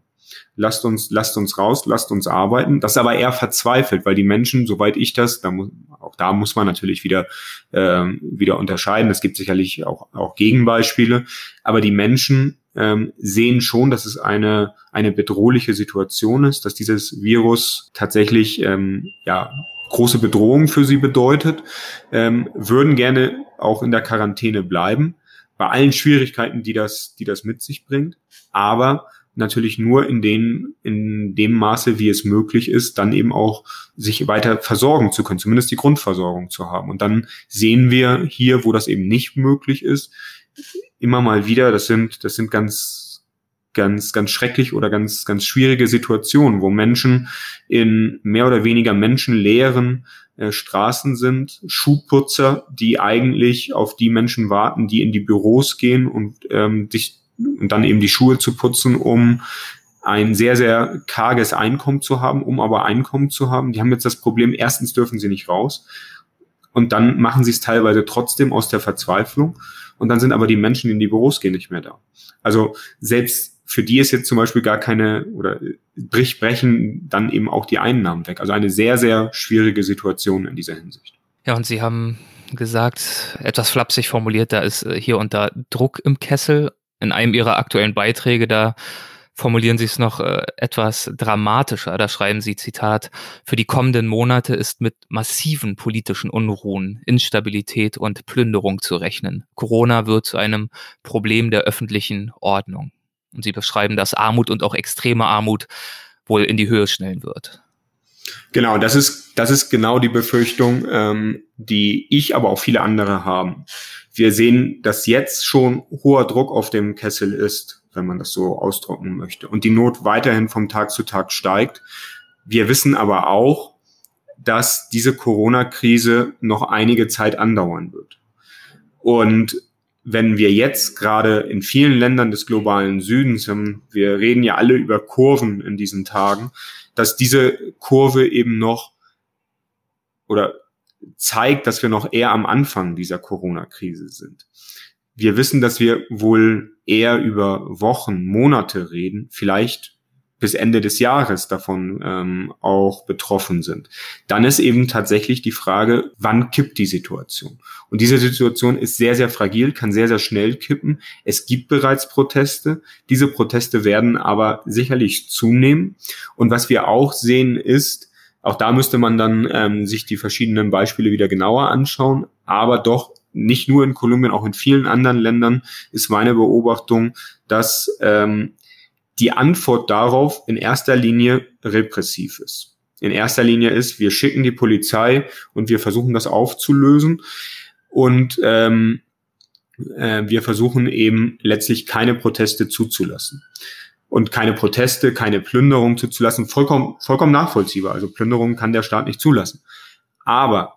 Lasst uns, lasst uns raus, lasst uns arbeiten. Das ist aber eher verzweifelt, weil die Menschen, soweit ich das, da muss, auch da muss man natürlich wieder, ähm, wieder unterscheiden. Es gibt sicherlich auch, auch Gegenbeispiele. Aber die Menschen ähm, sehen schon, dass es eine, eine bedrohliche Situation ist, dass dieses Virus tatsächlich ähm, ja, große Bedrohung für sie bedeutet, ähm, würden gerne auch in der Quarantäne bleiben, bei allen Schwierigkeiten, die das, die das mit sich bringt, aber natürlich nur in, den, in dem Maße, wie es möglich ist, dann eben auch sich weiter versorgen zu können, zumindest die Grundversorgung zu haben. Und dann sehen wir hier, wo das eben nicht möglich ist, immer mal wieder, das sind, das sind ganz, ganz, ganz schrecklich oder ganz, ganz schwierige Situationen, wo Menschen in mehr oder weniger menschenleeren äh, Straßen sind, Schuhputzer, die eigentlich auf die Menschen warten, die in die Büros gehen und ähm, sich und dann eben die Schuhe zu putzen, um ein sehr, sehr karges Einkommen zu haben, um aber Einkommen zu haben. Die haben jetzt das Problem, erstens dürfen sie nicht raus und dann machen sie es teilweise trotzdem aus der Verzweiflung und dann sind aber die Menschen, die in die Büros gehen, nicht mehr da. Also selbst für die ist jetzt zum Beispiel gar keine oder brich, brechen dann eben auch die Einnahmen weg. Also eine sehr, sehr schwierige Situation in dieser Hinsicht. Ja, und Sie haben gesagt, etwas flapsig formuliert, da ist äh, hier und da Druck im Kessel. In einem Ihrer aktuellen Beiträge, da formulieren Sie es noch äh, etwas dramatischer. Da schreiben Sie, Zitat, für die kommenden Monate ist mit massiven politischen Unruhen, Instabilität und Plünderung zu rechnen. Corona wird zu einem Problem der öffentlichen Ordnung. Und Sie beschreiben, dass Armut und auch extreme Armut wohl in die Höhe schnellen wird. Genau, das ist, das ist genau die Befürchtung, ähm, die ich, aber auch viele andere haben. Wir sehen, dass jetzt schon hoher Druck auf dem Kessel ist wenn man das so ausdrucken möchte. Und die Not weiterhin vom Tag zu Tag steigt. Wir wissen aber auch, dass diese Corona-Krise noch einige Zeit andauern wird. Und wenn wir jetzt gerade in vielen Ländern des globalen Südens, wir reden ja alle über Kurven in diesen Tagen, dass diese Kurve eben noch oder zeigt, dass wir noch eher am Anfang dieser Corona-Krise sind wir wissen, dass wir wohl eher über Wochen, Monate reden, vielleicht bis Ende des Jahres davon ähm, auch betroffen sind. Dann ist eben tatsächlich die Frage, wann kippt die Situation? Und diese Situation ist sehr, sehr fragil, kann sehr, sehr schnell kippen. Es gibt bereits Proteste. Diese Proteste werden aber sicherlich zunehmen. Und was wir auch sehen ist, auch da müsste man dann ähm, sich die verschiedenen Beispiele wieder genauer anschauen, aber doch nicht nur in Kolumbien, auch in vielen anderen Ländern ist meine Beobachtung, dass ähm, die Antwort darauf in erster Linie repressiv ist. In erster Linie ist, wir schicken die Polizei und wir versuchen das aufzulösen und ähm, äh, wir versuchen eben letztlich keine Proteste zuzulassen und keine Proteste, keine Plünderung zuzulassen, vollkommen, vollkommen nachvollziehbar. Also Plünderung kann der Staat nicht zulassen. Aber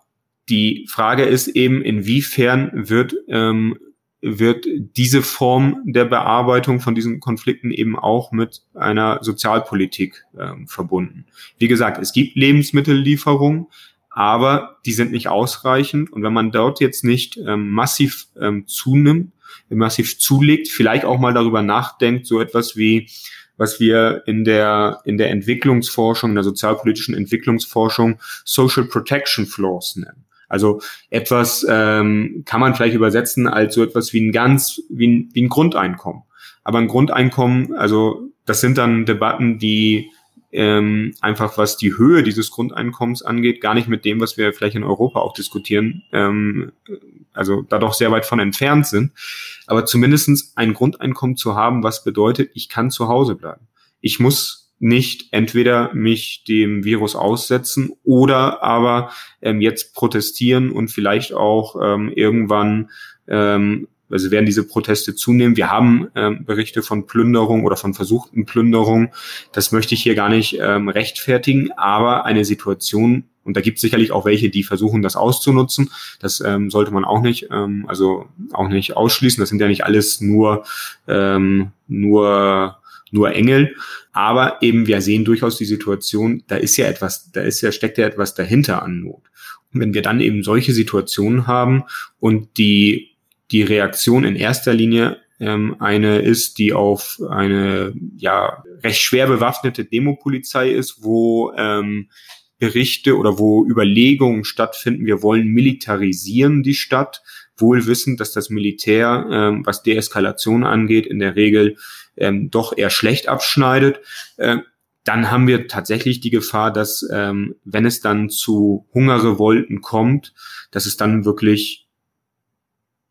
die Frage ist eben, inwiefern wird, ähm, wird diese Form der Bearbeitung von diesen Konflikten eben auch mit einer Sozialpolitik ähm, verbunden. Wie gesagt, es gibt Lebensmittellieferungen, aber die sind nicht ausreichend. Und wenn man dort jetzt nicht ähm, massiv ähm, zunimmt, massiv zulegt, vielleicht auch mal darüber nachdenkt, so etwas wie was wir in der, in der Entwicklungsforschung, in der sozialpolitischen Entwicklungsforschung Social Protection Floors nennen. Also etwas ähm, kann man vielleicht übersetzen als so etwas wie ein ganz, wie ein, wie ein Grundeinkommen. Aber ein Grundeinkommen, also das sind dann Debatten, die ähm, einfach was die Höhe dieses Grundeinkommens angeht, gar nicht mit dem, was wir vielleicht in Europa auch diskutieren, ähm, also da doch sehr weit von entfernt sind. Aber zumindestens ein Grundeinkommen zu haben, was bedeutet, ich kann zu Hause bleiben. Ich muss nicht entweder mich dem Virus aussetzen oder aber ähm, jetzt protestieren und vielleicht auch ähm, irgendwann ähm, also werden diese Proteste zunehmen. Wir haben ähm, Berichte von Plünderung oder von versuchten Plünderung. Das möchte ich hier gar nicht ähm, rechtfertigen, aber eine Situation, und da gibt es sicherlich auch welche, die versuchen, das auszunutzen. Das ähm, sollte man auch nicht, ähm, also auch nicht ausschließen. Das sind ja nicht alles nur, ähm, nur nur Engel. Aber eben wir sehen durchaus die Situation, da ist ja etwas, da ist ja, steckt ja etwas dahinter an Not. Und wenn wir dann eben solche Situationen haben und die, die Reaktion in erster Linie ähm, eine ist, die auf eine ja recht schwer bewaffnete Demopolizei ist, wo ähm, Berichte oder wo Überlegungen stattfinden, wir wollen militarisieren die Stadt, wohl wissend, dass das Militär, ähm, was Deeskalation angeht, in der Regel ähm, doch eher schlecht abschneidet, äh, dann haben wir tatsächlich die Gefahr, dass ähm, wenn es dann zu Hungerrevolten kommt, dass es dann wirklich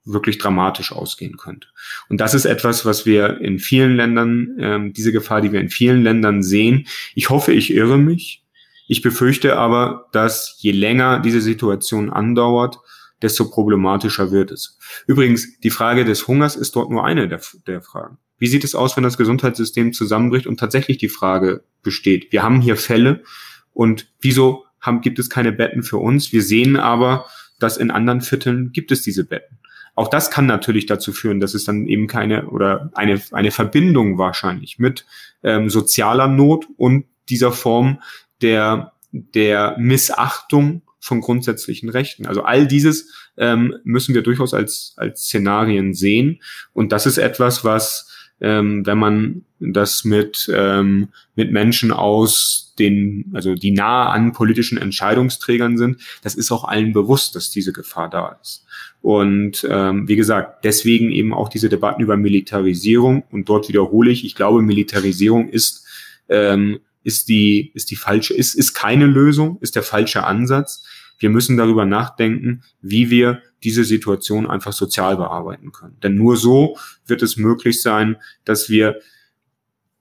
wirklich dramatisch ausgehen könnte. Und das ist etwas, was wir in vielen Ländern, ähm, diese Gefahr, die wir in vielen Ländern sehen. Ich hoffe, ich irre mich. Ich befürchte aber, dass je länger diese Situation andauert, desto problematischer wird es. Übrigens, die Frage des Hungers ist dort nur eine der, der Fragen. Wie sieht es aus, wenn das Gesundheitssystem zusammenbricht und tatsächlich die Frage besteht? Wir haben hier Fälle und wieso haben, gibt es keine Betten für uns? Wir sehen aber, dass in anderen Vierteln gibt es diese Betten. Auch das kann natürlich dazu führen, dass es dann eben keine oder eine, eine Verbindung wahrscheinlich mit ähm, sozialer Not und dieser Form der, der Missachtung von grundsätzlichen Rechten. Also all dieses ähm, müssen wir durchaus als, als Szenarien sehen. Und das ist etwas, was ähm, wenn man das mit, ähm, mit Menschen aus den, also die nahe an politischen Entscheidungsträgern sind. Das ist auch allen bewusst, dass diese Gefahr da ist. Und ähm, wie gesagt, deswegen eben auch diese Debatten über Militarisierung. Und dort wiederhole ich, ich glaube, Militarisierung ist, ähm, ist, die, ist die falsche, ist, ist keine Lösung, ist der falsche Ansatz. Wir müssen darüber nachdenken, wie wir diese Situation einfach sozial bearbeiten können. Denn nur so wird es möglich sein, dass wir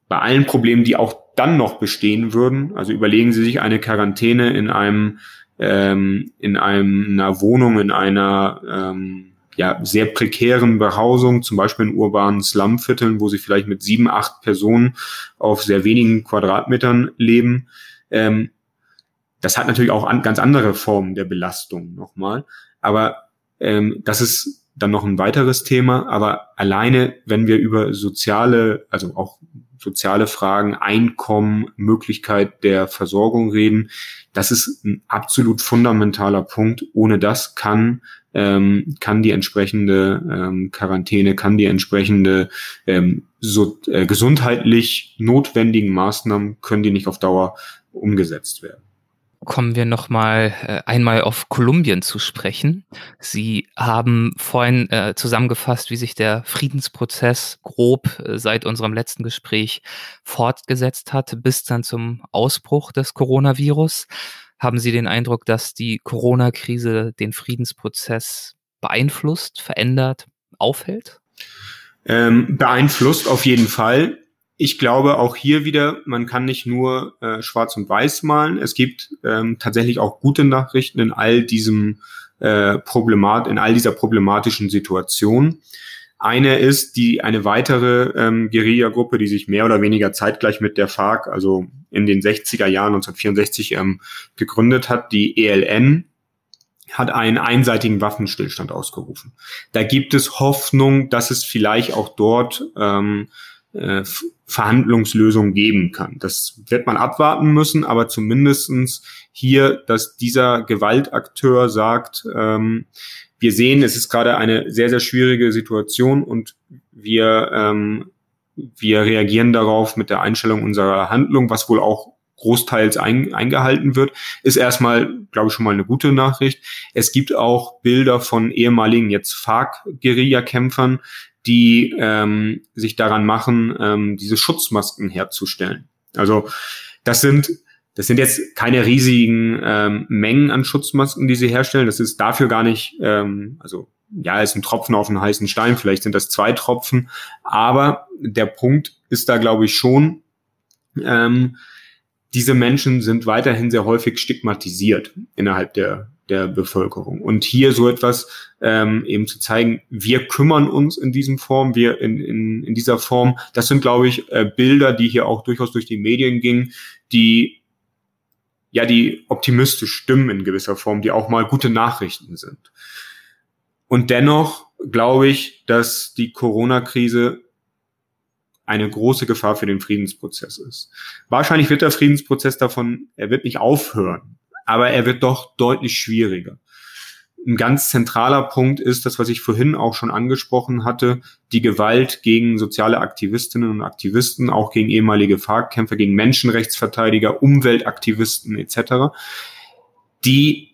bei allen Problemen, die auch dann noch bestehen würden, also überlegen Sie sich eine Quarantäne in einem ähm, in einem, einer Wohnung, in einer ähm, ja, sehr prekären Behausung, zum Beispiel in urbanen Slumvierteln, wo sie vielleicht mit sieben, acht Personen auf sehr wenigen Quadratmetern leben. Ähm, das hat natürlich auch an, ganz andere Formen der Belastung nochmal. Aber ähm, das ist dann noch ein weiteres Thema. Aber alleine, wenn wir über soziale, also auch soziale Fragen, Einkommen, Möglichkeit der Versorgung reden, das ist ein absolut fundamentaler Punkt. Ohne das kann ähm, kann die entsprechende ähm, Quarantäne, kann die entsprechende ähm, so, äh, gesundheitlich notwendigen Maßnahmen können die nicht auf Dauer umgesetzt werden kommen wir noch mal äh, einmal auf Kolumbien zu sprechen. Sie haben vorhin äh, zusammengefasst, wie sich der Friedensprozess grob äh, seit unserem letzten Gespräch fortgesetzt hat, bis dann zum Ausbruch des Coronavirus. Haben Sie den Eindruck, dass die Corona-Krise den Friedensprozess beeinflusst, verändert, aufhält? Ähm, beeinflusst auf jeden Fall ich glaube auch hier wieder, man kann nicht nur äh, schwarz und weiß malen. Es gibt ähm, tatsächlich auch gute Nachrichten in all diesem äh, Problemat, in all dieser problematischen Situation. Eine ist die eine weitere ähm, Guerilla-Gruppe, die sich mehr oder weniger zeitgleich mit der FARC, also in den 60er Jahren 1964 ähm, gegründet hat, die ELN, hat einen einseitigen Waffenstillstand ausgerufen. Da gibt es Hoffnung, dass es vielleicht auch dort ähm, äh, Verhandlungslösung geben kann. Das wird man abwarten müssen, aber zumindestens hier, dass dieser Gewaltakteur sagt, ähm, wir sehen, es ist gerade eine sehr, sehr schwierige Situation und wir, ähm, wir reagieren darauf mit der Einstellung unserer Handlung, was wohl auch großteils ein, eingehalten wird, ist erstmal, glaube ich, schon mal eine gute Nachricht. Es gibt auch Bilder von ehemaligen jetzt FARC-Guerilla-Kämpfern, die ähm, sich daran machen, ähm, diese Schutzmasken herzustellen. Also das sind das sind jetzt keine riesigen ähm, Mengen an Schutzmasken, die sie herstellen. Das ist dafür gar nicht, ähm, also ja, ist ein Tropfen auf einen heißen Stein, vielleicht sind das zwei Tropfen, aber der Punkt ist da, glaube ich, schon, ähm, diese Menschen sind weiterhin sehr häufig stigmatisiert innerhalb der, der Bevölkerung. Und hier so etwas ähm, eben zu zeigen, wir kümmern uns in diesem Form, wir in, in, in dieser Form, das sind, glaube ich, äh, Bilder, die hier auch durchaus durch die Medien gingen, die ja, die optimistisch stimmen in gewisser Form, die auch mal gute Nachrichten sind. Und dennoch glaube ich, dass die Corona-Krise eine große Gefahr für den Friedensprozess ist. Wahrscheinlich wird der Friedensprozess davon, er wird nicht aufhören aber er wird doch deutlich schwieriger. Ein ganz zentraler Punkt ist das, was ich vorhin auch schon angesprochen hatte, die Gewalt gegen soziale Aktivistinnen und Aktivisten, auch gegen ehemalige FARC-Kämpfer, gegen Menschenrechtsverteidiger, Umweltaktivisten etc. Die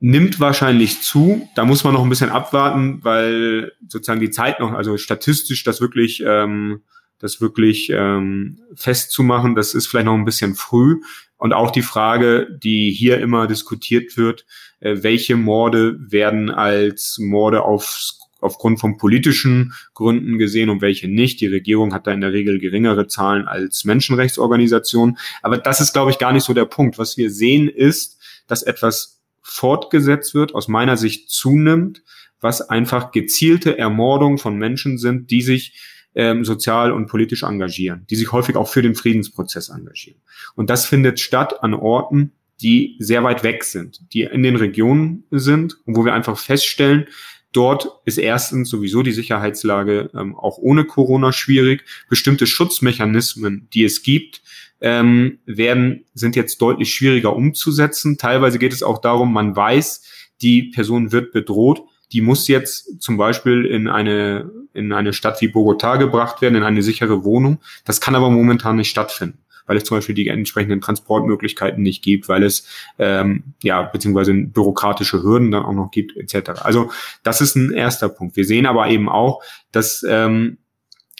nimmt wahrscheinlich zu. Da muss man noch ein bisschen abwarten, weil sozusagen die Zeit noch, also statistisch das wirklich, ähm, das wirklich ähm, festzumachen, das ist vielleicht noch ein bisschen früh. Und auch die Frage, die hier immer diskutiert wird, äh, welche Morde werden als Morde auf, aufgrund von politischen Gründen gesehen und welche nicht. Die Regierung hat da in der Regel geringere Zahlen als Menschenrechtsorganisationen. Aber das ist, glaube ich, gar nicht so der Punkt. Was wir sehen ist, dass etwas fortgesetzt wird, aus meiner Sicht zunimmt, was einfach gezielte Ermordungen von Menschen sind, die sich ähm, sozial und politisch engagieren, die sich häufig auch für den Friedensprozess engagieren. Und das findet statt an Orten, die sehr weit weg sind, die in den Regionen sind und wo wir einfach feststellen, dort ist erstens sowieso die Sicherheitslage ähm, auch ohne Corona schwierig. Bestimmte Schutzmechanismen, die es gibt, ähm, werden, sind jetzt deutlich schwieriger umzusetzen. Teilweise geht es auch darum, man weiß, die Person wird bedroht, die muss jetzt zum Beispiel in eine, in eine Stadt wie Bogotá gebracht werden, in eine sichere Wohnung. Das kann aber momentan nicht stattfinden weil es zum Beispiel die entsprechenden Transportmöglichkeiten nicht gibt, weil es ähm, ja beziehungsweise bürokratische Hürden dann auch noch gibt, etc. Also das ist ein erster Punkt. Wir sehen aber eben auch, dass ähm,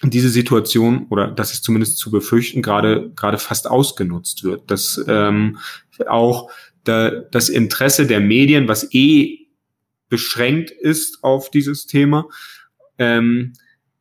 diese Situation oder das ist zumindest zu befürchten gerade gerade fast ausgenutzt wird, dass ähm, auch da, das Interesse der Medien, was eh beschränkt ist auf dieses Thema, ähm,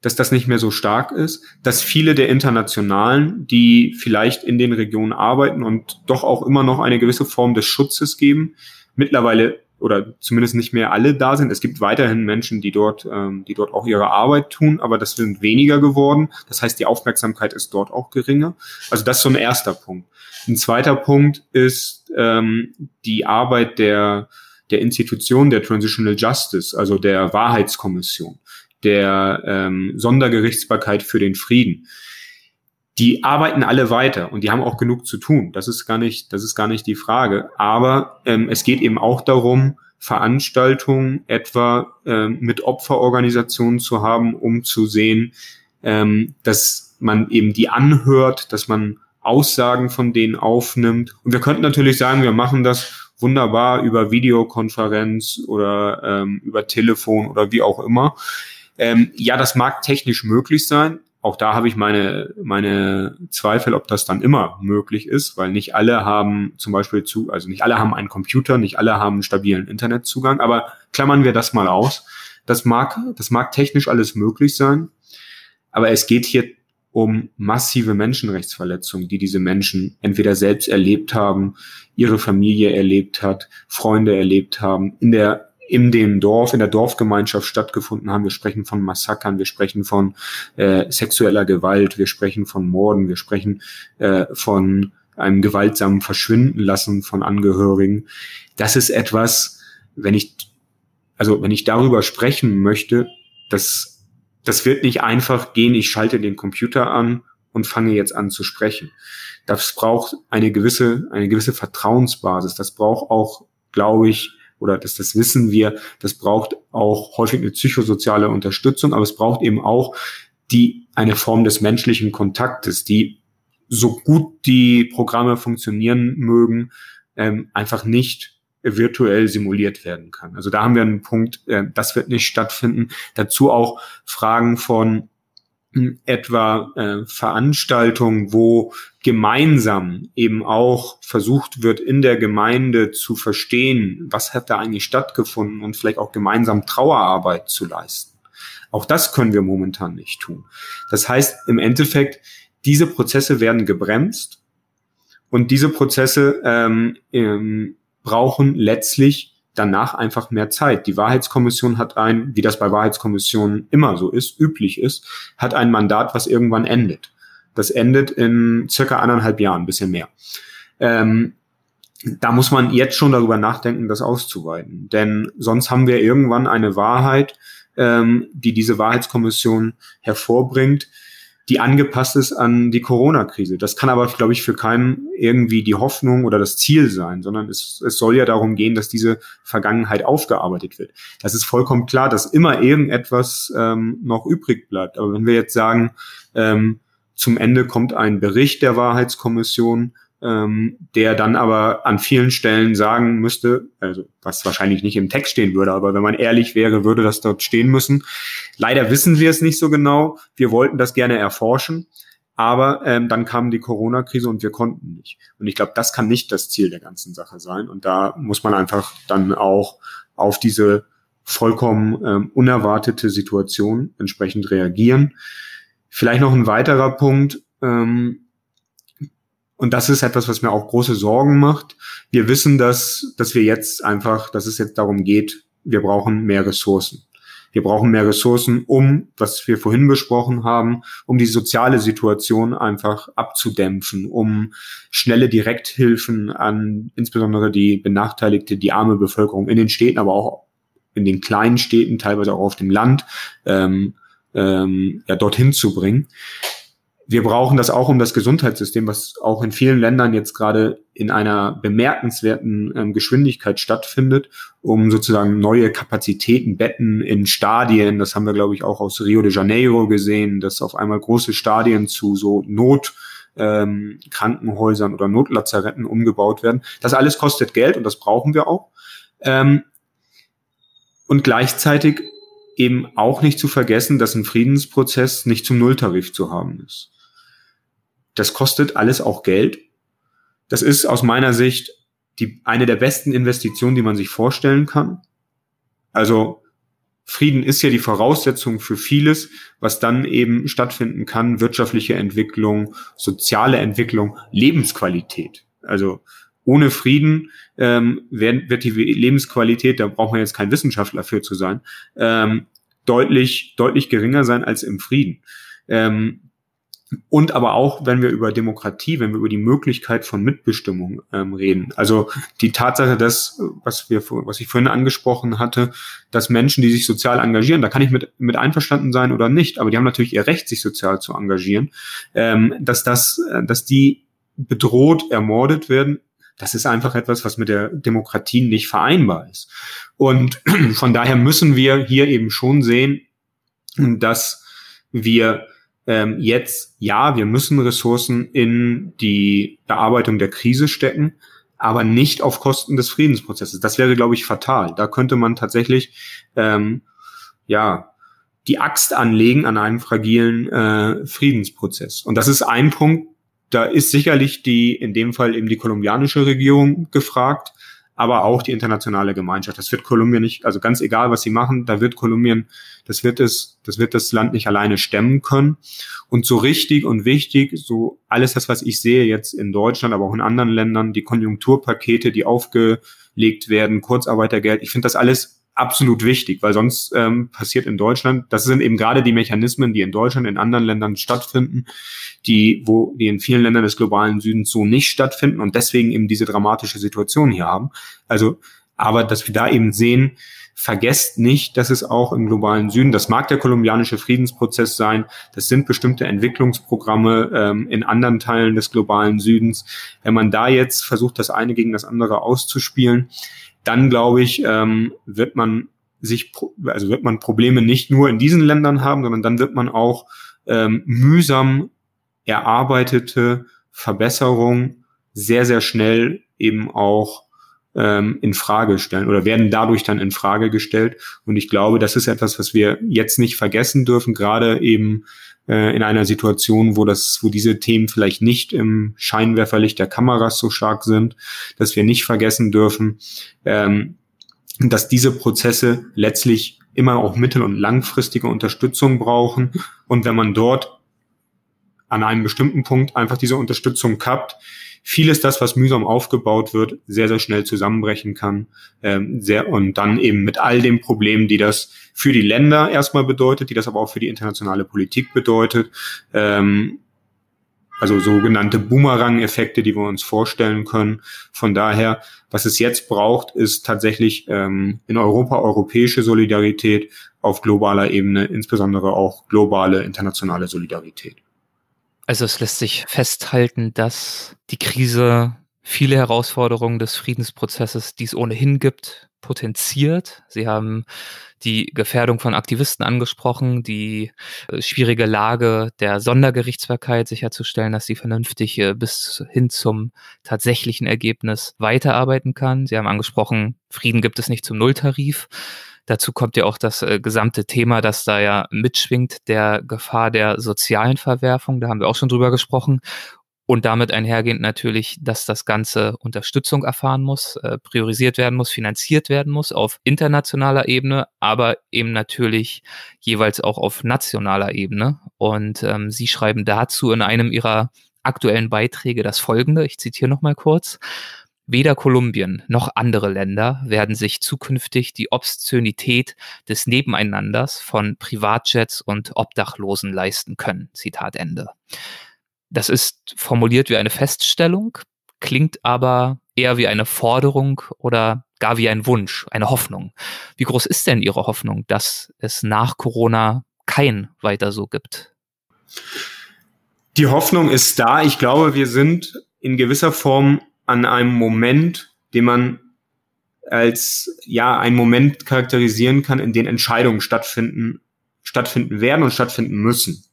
dass das nicht mehr so stark ist, dass viele der Internationalen, die vielleicht in den Regionen arbeiten und doch auch immer noch eine gewisse Form des Schutzes geben, mittlerweile oder zumindest nicht mehr alle da sind. Es gibt weiterhin Menschen, die dort, ähm, die dort auch ihre Arbeit tun, aber das sind weniger geworden. Das heißt, die Aufmerksamkeit ist dort auch geringer. Also das ist so ein erster Punkt. Ein zweiter Punkt ist ähm, die Arbeit der der Institution der Transitional Justice, also der Wahrheitskommission, der ähm, Sondergerichtsbarkeit für den Frieden die arbeiten alle weiter und die haben auch genug zu tun. Das ist gar nicht, das ist gar nicht die Frage. Aber ähm, es geht eben auch darum, Veranstaltungen etwa ähm, mit Opferorganisationen zu haben, um zu sehen, ähm, dass man eben die anhört, dass man Aussagen von denen aufnimmt. Und wir könnten natürlich sagen, wir machen das wunderbar über Videokonferenz oder ähm, über Telefon oder wie auch immer. Ähm, ja, das mag technisch möglich sein, auch da habe ich meine, meine Zweifel, ob das dann immer möglich ist, weil nicht alle haben zum Beispiel zu, also nicht alle haben einen Computer, nicht alle haben einen stabilen Internetzugang, aber klammern wir das mal aus. Das mag, das mag technisch alles möglich sein, aber es geht hier um massive Menschenrechtsverletzungen, die diese Menschen entweder selbst erlebt haben, ihre Familie erlebt hat, Freunde erlebt haben, in der in dem Dorf, in der Dorfgemeinschaft stattgefunden haben. Wir sprechen von Massakern, wir sprechen von äh, sexueller Gewalt, wir sprechen von Morden, wir sprechen äh, von einem gewaltsamen Verschwinden lassen von Angehörigen. Das ist etwas, wenn ich, also wenn ich darüber sprechen möchte, das, das wird nicht einfach gehen, ich schalte den Computer an und fange jetzt an zu sprechen. Das braucht eine gewisse, eine gewisse Vertrauensbasis. Das braucht auch, glaube ich, oder das, das wissen wir, das braucht auch häufig eine psychosoziale Unterstützung, aber es braucht eben auch die, eine Form des menschlichen Kontaktes, die so gut die Programme funktionieren mögen, ähm, einfach nicht virtuell simuliert werden kann. Also da haben wir einen Punkt, äh, das wird nicht stattfinden. Dazu auch Fragen von etwa äh, Veranstaltungen, wo gemeinsam eben auch versucht wird, in der Gemeinde zu verstehen, was hat da eigentlich stattgefunden und vielleicht auch gemeinsam Trauerarbeit zu leisten. Auch das können wir momentan nicht tun. Das heißt, im Endeffekt, diese Prozesse werden gebremst und diese Prozesse ähm, ähm, brauchen letztlich danach einfach mehr Zeit. Die Wahrheitskommission hat ein, wie das bei Wahrheitskommissionen immer so ist, üblich ist, hat ein Mandat, was irgendwann endet. Das endet in circa anderthalb Jahren, bisschen mehr. Ähm, da muss man jetzt schon darüber nachdenken, das auszuweiten. Denn sonst haben wir irgendwann eine Wahrheit, ähm, die diese Wahrheitskommission hervorbringt, die angepasst ist an die Corona-Krise. Das kann aber, glaube ich, für keinen irgendwie die Hoffnung oder das Ziel sein, sondern es, es soll ja darum gehen, dass diese Vergangenheit aufgearbeitet wird. Das ist vollkommen klar, dass immer irgendetwas ähm, noch übrig bleibt. Aber wenn wir jetzt sagen, ähm, zum Ende kommt ein Bericht der Wahrheitskommission, ähm, der dann aber an vielen Stellen sagen müsste, also was wahrscheinlich nicht im Text stehen würde, aber wenn man ehrlich wäre, würde das dort stehen müssen. Leider wissen wir es nicht so genau. Wir wollten das gerne erforschen, aber ähm, dann kam die Corona-Krise und wir konnten nicht. Und ich glaube, das kann nicht das Ziel der ganzen Sache sein. Und da muss man einfach dann auch auf diese vollkommen ähm, unerwartete Situation entsprechend reagieren. Vielleicht noch ein weiterer Punkt. Ähm, und das ist etwas, was mir auch große Sorgen macht. Wir wissen, dass, dass wir jetzt einfach, dass es jetzt darum geht, wir brauchen mehr Ressourcen. Wir brauchen mehr Ressourcen, um, was wir vorhin besprochen haben, um die soziale Situation einfach abzudämpfen, um schnelle Direkthilfen an insbesondere die benachteiligte, die arme Bevölkerung in den Städten, aber auch in den kleinen Städten, teilweise auch auf dem Land, ähm, ähm, ja, dorthin zu bringen wir brauchen das auch um das Gesundheitssystem, was auch in vielen Ländern jetzt gerade in einer bemerkenswerten ähm, Geschwindigkeit stattfindet, um sozusagen neue Kapazitäten, Betten in Stadien, das haben wir, glaube ich, auch aus Rio de Janeiro gesehen, dass auf einmal große Stadien zu so Not ähm, Krankenhäusern oder Notlazaretten umgebaut werden. Das alles kostet Geld und das brauchen wir auch. Ähm, und gleichzeitig eben auch nicht zu vergessen, dass ein Friedensprozess nicht zum Nulltarif zu haben ist. Das kostet alles auch Geld. Das ist aus meiner Sicht die, eine der besten Investitionen, die man sich vorstellen kann. Also Frieden ist ja die Voraussetzung für vieles, was dann eben stattfinden kann. Wirtschaftliche Entwicklung, soziale Entwicklung, Lebensqualität. Also ohne Frieden ähm, wird, wird die Lebensqualität, da braucht man jetzt kein Wissenschaftler für zu sein, ähm, deutlich, deutlich geringer sein als im Frieden. Ähm, und aber auch, wenn wir über Demokratie, wenn wir über die Möglichkeit von Mitbestimmung ähm, reden. Also die Tatsache, dass, was wir, was ich vorhin angesprochen hatte, dass Menschen, die sich sozial engagieren, da kann ich mit, mit einverstanden sein oder nicht, aber die haben natürlich ihr Recht, sich sozial zu engagieren, ähm, dass das, äh, dass die bedroht, ermordet werden, das ist einfach etwas, was mit der Demokratie nicht vereinbar ist. Und von daher müssen wir hier eben schon sehen, dass wir ähm, jetzt, ja, wir müssen Ressourcen in die Bearbeitung der Krise stecken, aber nicht auf Kosten des Friedensprozesses. Das wäre, glaube ich, fatal. Da könnte man tatsächlich, ähm, ja, die Axt anlegen an einem fragilen äh, Friedensprozess. Und das ist ein Punkt, da ist sicherlich die, in dem Fall eben die kolumbianische Regierung gefragt, aber auch die internationale Gemeinschaft. Das wird Kolumbien nicht, also ganz egal, was sie machen, da wird Kolumbien, das wird es, das wird das Land nicht alleine stemmen können. Und so richtig und wichtig, so alles das, was ich sehe jetzt in Deutschland, aber auch in anderen Ländern, die Konjunkturpakete, die aufgelegt werden, Kurzarbeitergeld, ich finde das alles absolut wichtig, weil sonst ähm, passiert in Deutschland, das sind eben gerade die Mechanismen, die in Deutschland, in anderen Ländern stattfinden, die, wo die in vielen Ländern des globalen Südens so nicht stattfinden und deswegen eben diese dramatische Situation hier haben. Also, aber dass wir da eben sehen, vergesst nicht, dass es auch im globalen Süden, das mag der kolumbianische Friedensprozess sein, das sind bestimmte Entwicklungsprogramme ähm, in anderen Teilen des globalen Südens. Wenn man da jetzt versucht, das eine gegen das andere auszuspielen, dann glaube ich, ähm, wird man sich, also wird man Probleme nicht nur in diesen Ländern haben, sondern dann wird man auch ähm, mühsam erarbeitete Verbesserungen sehr, sehr schnell eben auch ähm, in Frage stellen oder werden dadurch dann in Frage gestellt. Und ich glaube, das ist etwas, was wir jetzt nicht vergessen dürfen, gerade eben äh, in einer Situation, wo das, wo diese Themen vielleicht nicht im Scheinwerferlicht der Kameras so stark sind, dass wir nicht vergessen dürfen, ähm, dass diese Prozesse letztlich immer auch mittel- und langfristige Unterstützung brauchen. Und wenn man dort an einem bestimmten Punkt einfach diese Unterstützung kappt, vieles das, was mühsam aufgebaut wird, sehr, sehr schnell zusammenbrechen kann. Ähm, sehr, und dann eben mit all den Problemen, die das für die Länder erstmal bedeutet, die das aber auch für die internationale Politik bedeutet. Ähm, also sogenannte Boomerang-Effekte, die wir uns vorstellen können. Von daher, was es jetzt braucht, ist tatsächlich ähm, in Europa europäische Solidarität auf globaler Ebene, insbesondere auch globale internationale Solidarität. Also es lässt sich festhalten, dass die Krise viele Herausforderungen des Friedensprozesses, die es ohnehin gibt, potenziert. Sie haben die Gefährdung von Aktivisten angesprochen, die äh, schwierige Lage der Sondergerichtsbarkeit sicherzustellen, dass sie vernünftig äh, bis hin zum tatsächlichen Ergebnis weiterarbeiten kann. Sie haben angesprochen, Frieden gibt es nicht zum Nulltarif. Dazu kommt ja auch das äh, gesamte Thema, das da ja mitschwingt, der Gefahr der sozialen Verwerfung. Da haben wir auch schon drüber gesprochen. Und damit einhergehend natürlich, dass das Ganze Unterstützung erfahren muss, äh, priorisiert werden muss, finanziert werden muss auf internationaler Ebene, aber eben natürlich jeweils auch auf nationaler Ebene. Und ähm, Sie schreiben dazu in einem Ihrer aktuellen Beiträge das folgende, ich zitiere nochmal kurz. Weder Kolumbien noch andere Länder werden sich zukünftig die Obszönität des Nebeneinanders von Privatjets und Obdachlosen leisten können. Zitat Ende. Das ist formuliert wie eine Feststellung, klingt aber eher wie eine Forderung oder gar wie ein Wunsch, eine Hoffnung. Wie groß ist denn Ihre Hoffnung, dass es nach Corona kein weiter so gibt? Die Hoffnung ist da. Ich glaube, wir sind in gewisser Form an einem Moment, den man als ja ein Moment charakterisieren kann, in dem Entscheidungen stattfinden, stattfinden werden und stattfinden müssen.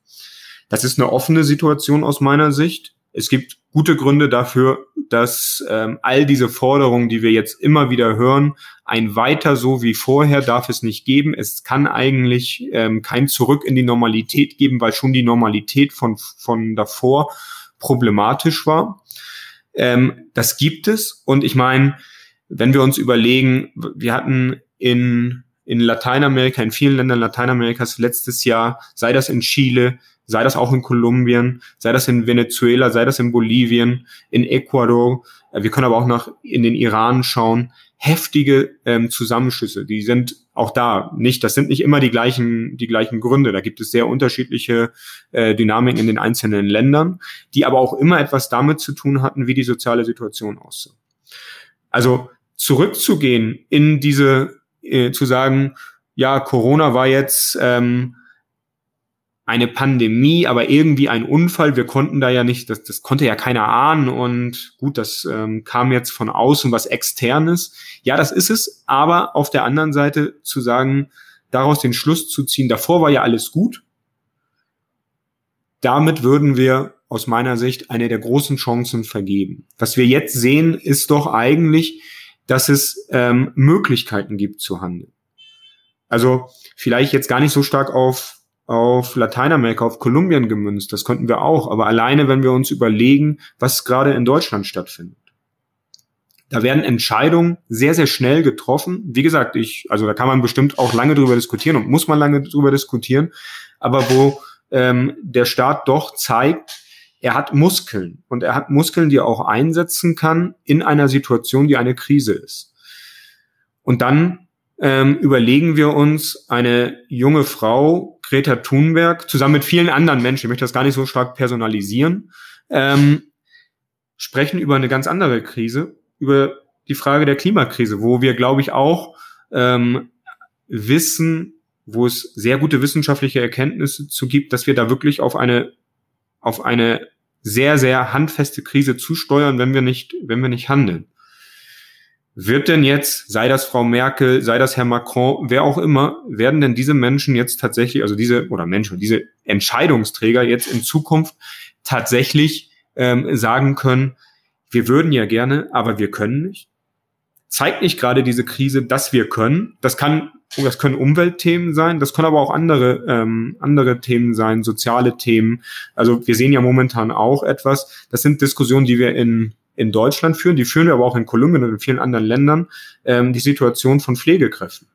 Das ist eine offene Situation aus meiner Sicht. Es gibt gute Gründe dafür, dass ähm, all diese Forderungen, die wir jetzt immer wieder hören, ein weiter so wie vorher darf es nicht geben. Es kann eigentlich ähm, kein Zurück in die Normalität geben, weil schon die Normalität von, von davor problematisch war. Ähm, das gibt es. Und ich meine, wenn wir uns überlegen, wir hatten in, in Lateinamerika, in vielen Ländern Lateinamerikas letztes Jahr, sei das in Chile, sei das auch in Kolumbien, sei das in Venezuela, sei das in Bolivien, in Ecuador, äh, wir können aber auch nach in den Iran schauen, heftige ähm, Zusammenschlüsse, die sind auch da nicht, das sind nicht immer die gleichen, die gleichen Gründe. Da gibt es sehr unterschiedliche äh, Dynamiken in den einzelnen Ländern, die aber auch immer etwas damit zu tun hatten, wie die soziale Situation aussah. Also zurückzugehen in diese, äh, zu sagen, ja, Corona war jetzt ähm, eine Pandemie, aber irgendwie ein Unfall. Wir konnten da ja nicht, das, das konnte ja keiner ahnen und gut, das ähm, kam jetzt von außen was externes. Ja, das ist es, aber auf der anderen Seite zu sagen, daraus den Schluss zu ziehen, davor war ja alles gut. Damit würden wir aus meiner Sicht eine der großen Chancen vergeben. Was wir jetzt sehen, ist doch eigentlich, dass es ähm, Möglichkeiten gibt zu handeln. Also vielleicht jetzt gar nicht so stark auf auf Lateinamerika, auf Kolumbien gemünzt. Das konnten wir auch. Aber alleine, wenn wir uns überlegen, was gerade in Deutschland stattfindet. Da werden Entscheidungen sehr, sehr schnell getroffen. Wie gesagt, ich, also da kann man bestimmt auch lange drüber diskutieren und muss man lange drüber diskutieren. Aber wo ähm, der Staat doch zeigt, er hat Muskeln und er hat Muskeln, die er auch einsetzen kann in einer Situation, die eine Krise ist. Und dann ähm, überlegen wir uns eine junge Frau, Greta Thunberg, zusammen mit vielen anderen Menschen, ich möchte das gar nicht so stark personalisieren, ähm, sprechen über eine ganz andere Krise, über die Frage der Klimakrise, wo wir, glaube ich, auch ähm, wissen, wo es sehr gute wissenschaftliche Erkenntnisse zu gibt, dass wir da wirklich auf eine auf eine sehr sehr handfeste Krise zusteuern, wenn wir nicht wenn wir nicht handeln. Wird denn jetzt, sei das Frau Merkel, sei das Herr Macron, wer auch immer, werden denn diese Menschen jetzt tatsächlich, also diese, oder Menschen, diese Entscheidungsträger jetzt in Zukunft tatsächlich ähm, sagen können, wir würden ja gerne, aber wir können nicht? Zeigt nicht gerade diese Krise, dass wir können? Das kann, das können Umweltthemen sein, das können aber auch andere, ähm, andere Themen sein, soziale Themen. Also wir sehen ja momentan auch etwas. Das sind Diskussionen, die wir in in Deutschland führen, die führen wir aber auch in Kolumbien und in vielen anderen Ländern, ähm, die Situation von Pflegekräften.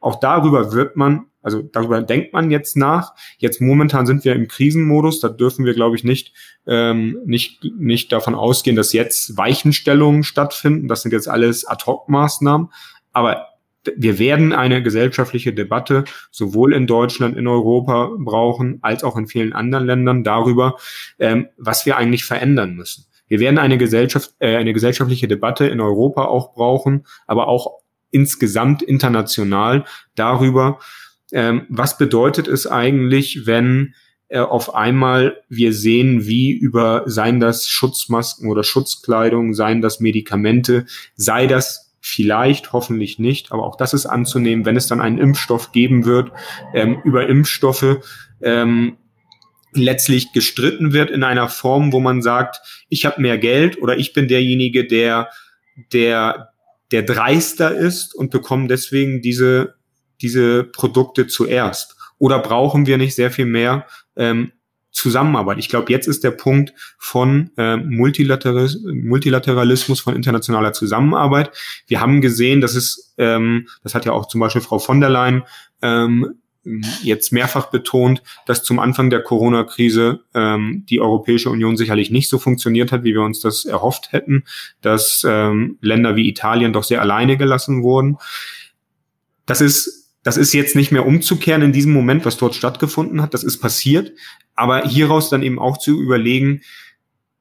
Auch darüber wird man, also darüber denkt man jetzt nach. Jetzt momentan sind wir im Krisenmodus, da dürfen wir, glaube ich, nicht, ähm, nicht, nicht davon ausgehen, dass jetzt Weichenstellungen stattfinden. Das sind jetzt alles Ad-Hoc-Maßnahmen. Aber wir werden eine gesellschaftliche Debatte sowohl in Deutschland, in Europa brauchen, als auch in vielen anderen Ländern darüber, ähm, was wir eigentlich verändern müssen. Wir werden eine Gesellschaft, äh, eine gesellschaftliche Debatte in Europa auch brauchen, aber auch insgesamt international darüber, ähm, was bedeutet es eigentlich, wenn äh, auf einmal wir sehen, wie über, seien das Schutzmasken oder Schutzkleidung, seien das Medikamente, sei das vielleicht, hoffentlich nicht, aber auch das ist anzunehmen, wenn es dann einen Impfstoff geben wird, ähm, über Impfstoffe ähm, letztlich gestritten wird in einer Form, wo man sagt, ich habe mehr Geld oder ich bin derjenige, der der der dreister ist und bekomme deswegen diese diese Produkte zuerst. Oder brauchen wir nicht sehr viel mehr ähm, Zusammenarbeit? Ich glaube, jetzt ist der Punkt von äh, Multilateris Multilateralismus, von internationaler Zusammenarbeit. Wir haben gesehen, dass es, ähm, das hat ja auch zum Beispiel Frau von der Leyen ähm, jetzt mehrfach betont, dass zum Anfang der Corona-Krise ähm, die Europäische Union sicherlich nicht so funktioniert hat, wie wir uns das erhofft hätten, dass ähm, Länder wie Italien doch sehr alleine gelassen wurden. Das ist das ist jetzt nicht mehr umzukehren in diesem Moment, was dort stattgefunden hat. Das ist passiert. Aber hieraus dann eben auch zu überlegen,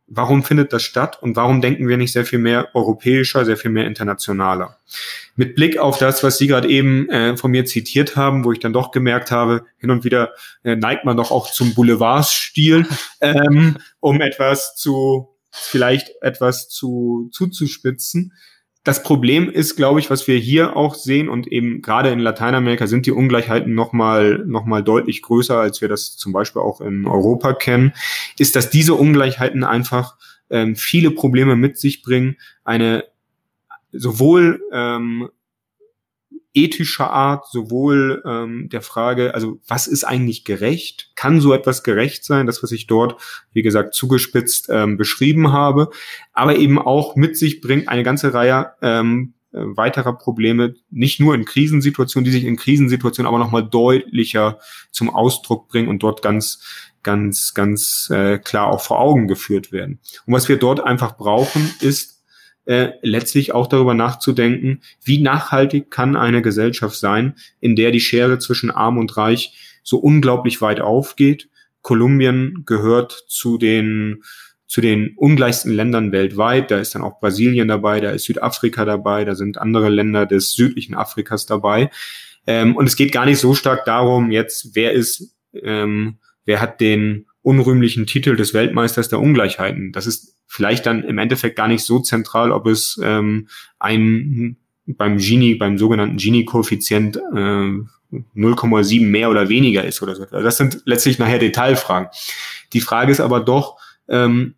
warum findet das statt und warum denken wir nicht sehr viel mehr europäischer, sehr viel mehr internationaler? Mit Blick auf das, was Sie gerade eben äh, von mir zitiert haben, wo ich dann doch gemerkt habe, hin und wieder äh, neigt man doch auch zum Boulevardstil, ähm, um etwas zu, vielleicht etwas zu, zuzuspitzen das Problem ist, glaube ich, was wir hier auch sehen und eben gerade in Lateinamerika sind die Ungleichheiten nochmal noch mal deutlich größer, als wir das zum Beispiel auch in Europa kennen, ist, dass diese Ungleichheiten einfach ähm, viele Probleme mit sich bringen. Eine sowohl ähm, ethischer Art, sowohl ähm, der Frage, also was ist eigentlich gerecht? Kann so etwas gerecht sein? Das, was ich dort, wie gesagt, zugespitzt ähm, beschrieben habe, aber eben auch mit sich bringt eine ganze Reihe ähm, äh, weiterer Probleme, nicht nur in Krisensituationen, die sich in Krisensituationen aber nochmal deutlicher zum Ausdruck bringen und dort ganz ganz, ganz äh, klar auch vor Augen geführt werden. Und was wir dort einfach brauchen, ist äh, letztlich auch darüber nachzudenken, wie nachhaltig kann eine Gesellschaft sein, in der die Schere zwischen Arm und Reich so unglaublich weit aufgeht. Kolumbien gehört zu den zu den ungleichsten Ländern weltweit. Da ist dann auch Brasilien dabei, da ist Südafrika dabei, da sind andere Länder des südlichen Afrikas dabei. Ähm, und es geht gar nicht so stark darum, jetzt wer ist, ähm, wer hat den unrühmlichen Titel des Weltmeisters der Ungleichheiten. Das ist vielleicht dann im Endeffekt gar nicht so zentral, ob es ähm, ein beim Gini, beim sogenannten Gini-Koeffizient äh, 0,7 mehr oder weniger ist oder so. Also das sind letztlich nachher Detailfragen. Die Frage ist aber doch, ähm,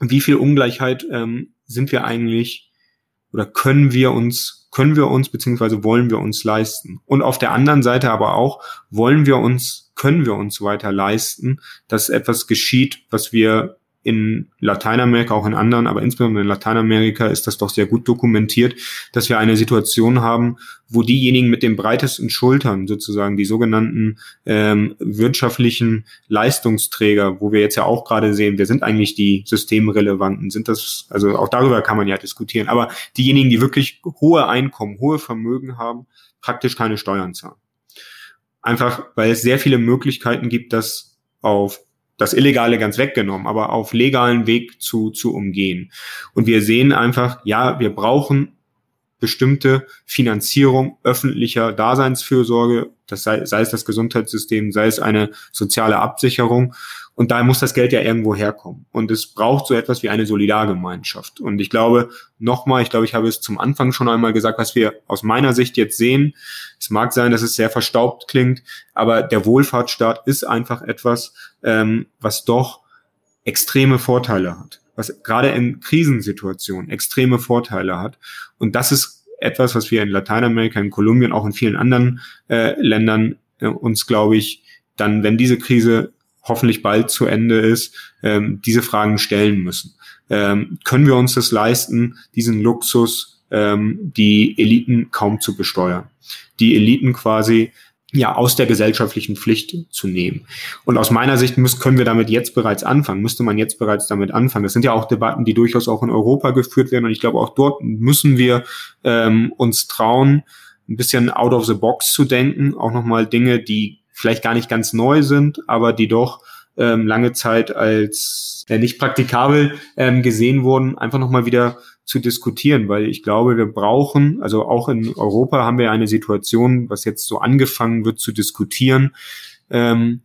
wie viel Ungleichheit ähm, sind wir eigentlich oder können wir uns, können wir uns beziehungsweise wollen wir uns leisten? Und auf der anderen Seite aber auch, wollen wir uns, können wir uns weiter leisten, dass etwas geschieht, was wir in Lateinamerika, auch in anderen, aber insbesondere in Lateinamerika ist das doch sehr gut dokumentiert, dass wir eine Situation haben, wo diejenigen mit den breitesten Schultern, sozusagen die sogenannten ähm, wirtschaftlichen Leistungsträger, wo wir jetzt ja auch gerade sehen, wer sind eigentlich die systemrelevanten, sind das, also auch darüber kann man ja diskutieren, aber diejenigen, die wirklich hohe Einkommen, hohe Vermögen haben, praktisch keine Steuern zahlen. Einfach, weil es sehr viele Möglichkeiten gibt, das auf das Illegale ganz weggenommen, aber auf legalen Weg zu, zu umgehen. Und wir sehen einfach, ja, wir brauchen bestimmte Finanzierung öffentlicher Daseinsfürsorge, das sei, sei es das Gesundheitssystem, sei es eine soziale Absicherung. Und da muss das Geld ja irgendwo herkommen. Und es braucht so etwas wie eine Solidargemeinschaft. Und ich glaube, nochmal, ich glaube, ich habe es zum Anfang schon einmal gesagt, was wir aus meiner Sicht jetzt sehen. Es mag sein, dass es sehr verstaubt klingt, aber der Wohlfahrtsstaat ist einfach etwas, ähm, was doch extreme Vorteile hat. Was gerade in Krisensituationen extreme Vorteile hat. Und das ist etwas, was wir in Lateinamerika, in Kolumbien, auch in vielen anderen äh, Ländern äh, uns, glaube ich, dann, wenn diese Krise hoffentlich bald zu Ende ist, ähm, diese Fragen stellen müssen. Ähm, können wir uns das leisten, diesen Luxus, ähm, die Eliten kaum zu besteuern? Die Eliten quasi ja aus der gesellschaftlichen Pflicht zu nehmen. Und aus meiner Sicht muss, können wir damit jetzt bereits anfangen, müsste man jetzt bereits damit anfangen. Das sind ja auch Debatten, die durchaus auch in Europa geführt werden. Und ich glaube, auch dort müssen wir ähm, uns trauen, ein bisschen out of the box zu denken, auch nochmal Dinge, die vielleicht gar nicht ganz neu sind, aber die doch ähm, lange Zeit als äh, nicht praktikabel ähm, gesehen wurden, einfach nochmal wieder zu diskutieren, weil ich glaube, wir brauchen, also auch in Europa haben wir eine Situation, was jetzt so angefangen wird zu diskutieren, ähm,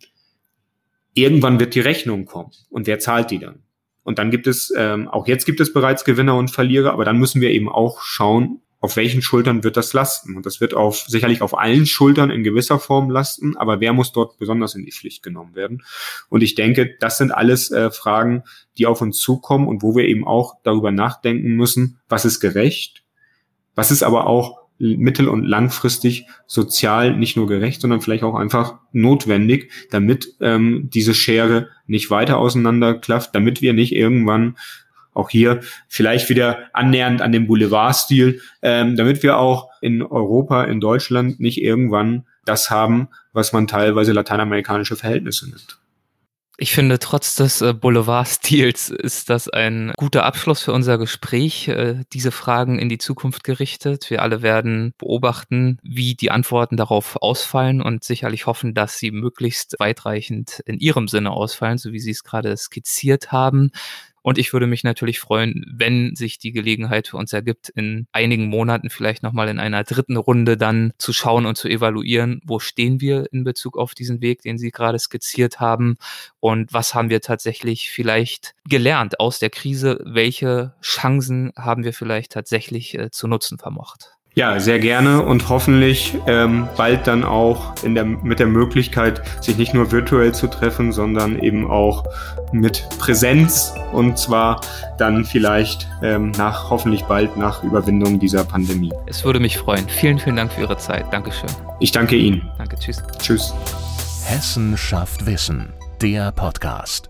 irgendwann wird die Rechnung kommen und wer zahlt die dann? Und dann gibt es, ähm, auch jetzt gibt es bereits Gewinner und Verlierer, aber dann müssen wir eben auch schauen, auf welchen Schultern wird das lasten? Und das wird auf, sicherlich auf allen Schultern in gewisser Form lasten, aber wer muss dort besonders in die Pflicht genommen werden? Und ich denke, das sind alles äh, Fragen, die auf uns zukommen und wo wir eben auch darüber nachdenken müssen, was ist gerecht? Was ist aber auch mittel- und langfristig sozial nicht nur gerecht, sondern vielleicht auch einfach notwendig, damit ähm, diese Schere nicht weiter auseinanderklafft, damit wir nicht irgendwann auch hier vielleicht wieder annähernd an den Boulevardstil, ähm, damit wir auch in Europa, in Deutschland nicht irgendwann das haben, was man teilweise lateinamerikanische Verhältnisse nennt. Ich finde, trotz des äh, Boulevardstils ist das ein guter Abschluss für unser Gespräch. Äh, diese Fragen in die Zukunft gerichtet. Wir alle werden beobachten, wie die Antworten darauf ausfallen und sicherlich hoffen, dass sie möglichst weitreichend in ihrem Sinne ausfallen, so wie Sie es gerade skizziert haben. Und ich würde mich natürlich freuen, wenn sich die Gelegenheit für uns ergibt, in einigen Monaten vielleicht nochmal in einer dritten Runde dann zu schauen und zu evaluieren, wo stehen wir in Bezug auf diesen Weg, den Sie gerade skizziert haben und was haben wir tatsächlich vielleicht gelernt aus der Krise, welche Chancen haben wir vielleicht tatsächlich äh, zu nutzen vermocht. Ja, sehr gerne und hoffentlich ähm, bald dann auch in der, mit der Möglichkeit, sich nicht nur virtuell zu treffen, sondern eben auch mit Präsenz und zwar dann vielleicht ähm, nach, hoffentlich bald nach Überwindung dieser Pandemie. Es würde mich freuen. Vielen, vielen Dank für Ihre Zeit. Dankeschön. Ich danke Ihnen. Danke, tschüss. Tschüss. Hessen schafft Wissen, der Podcast.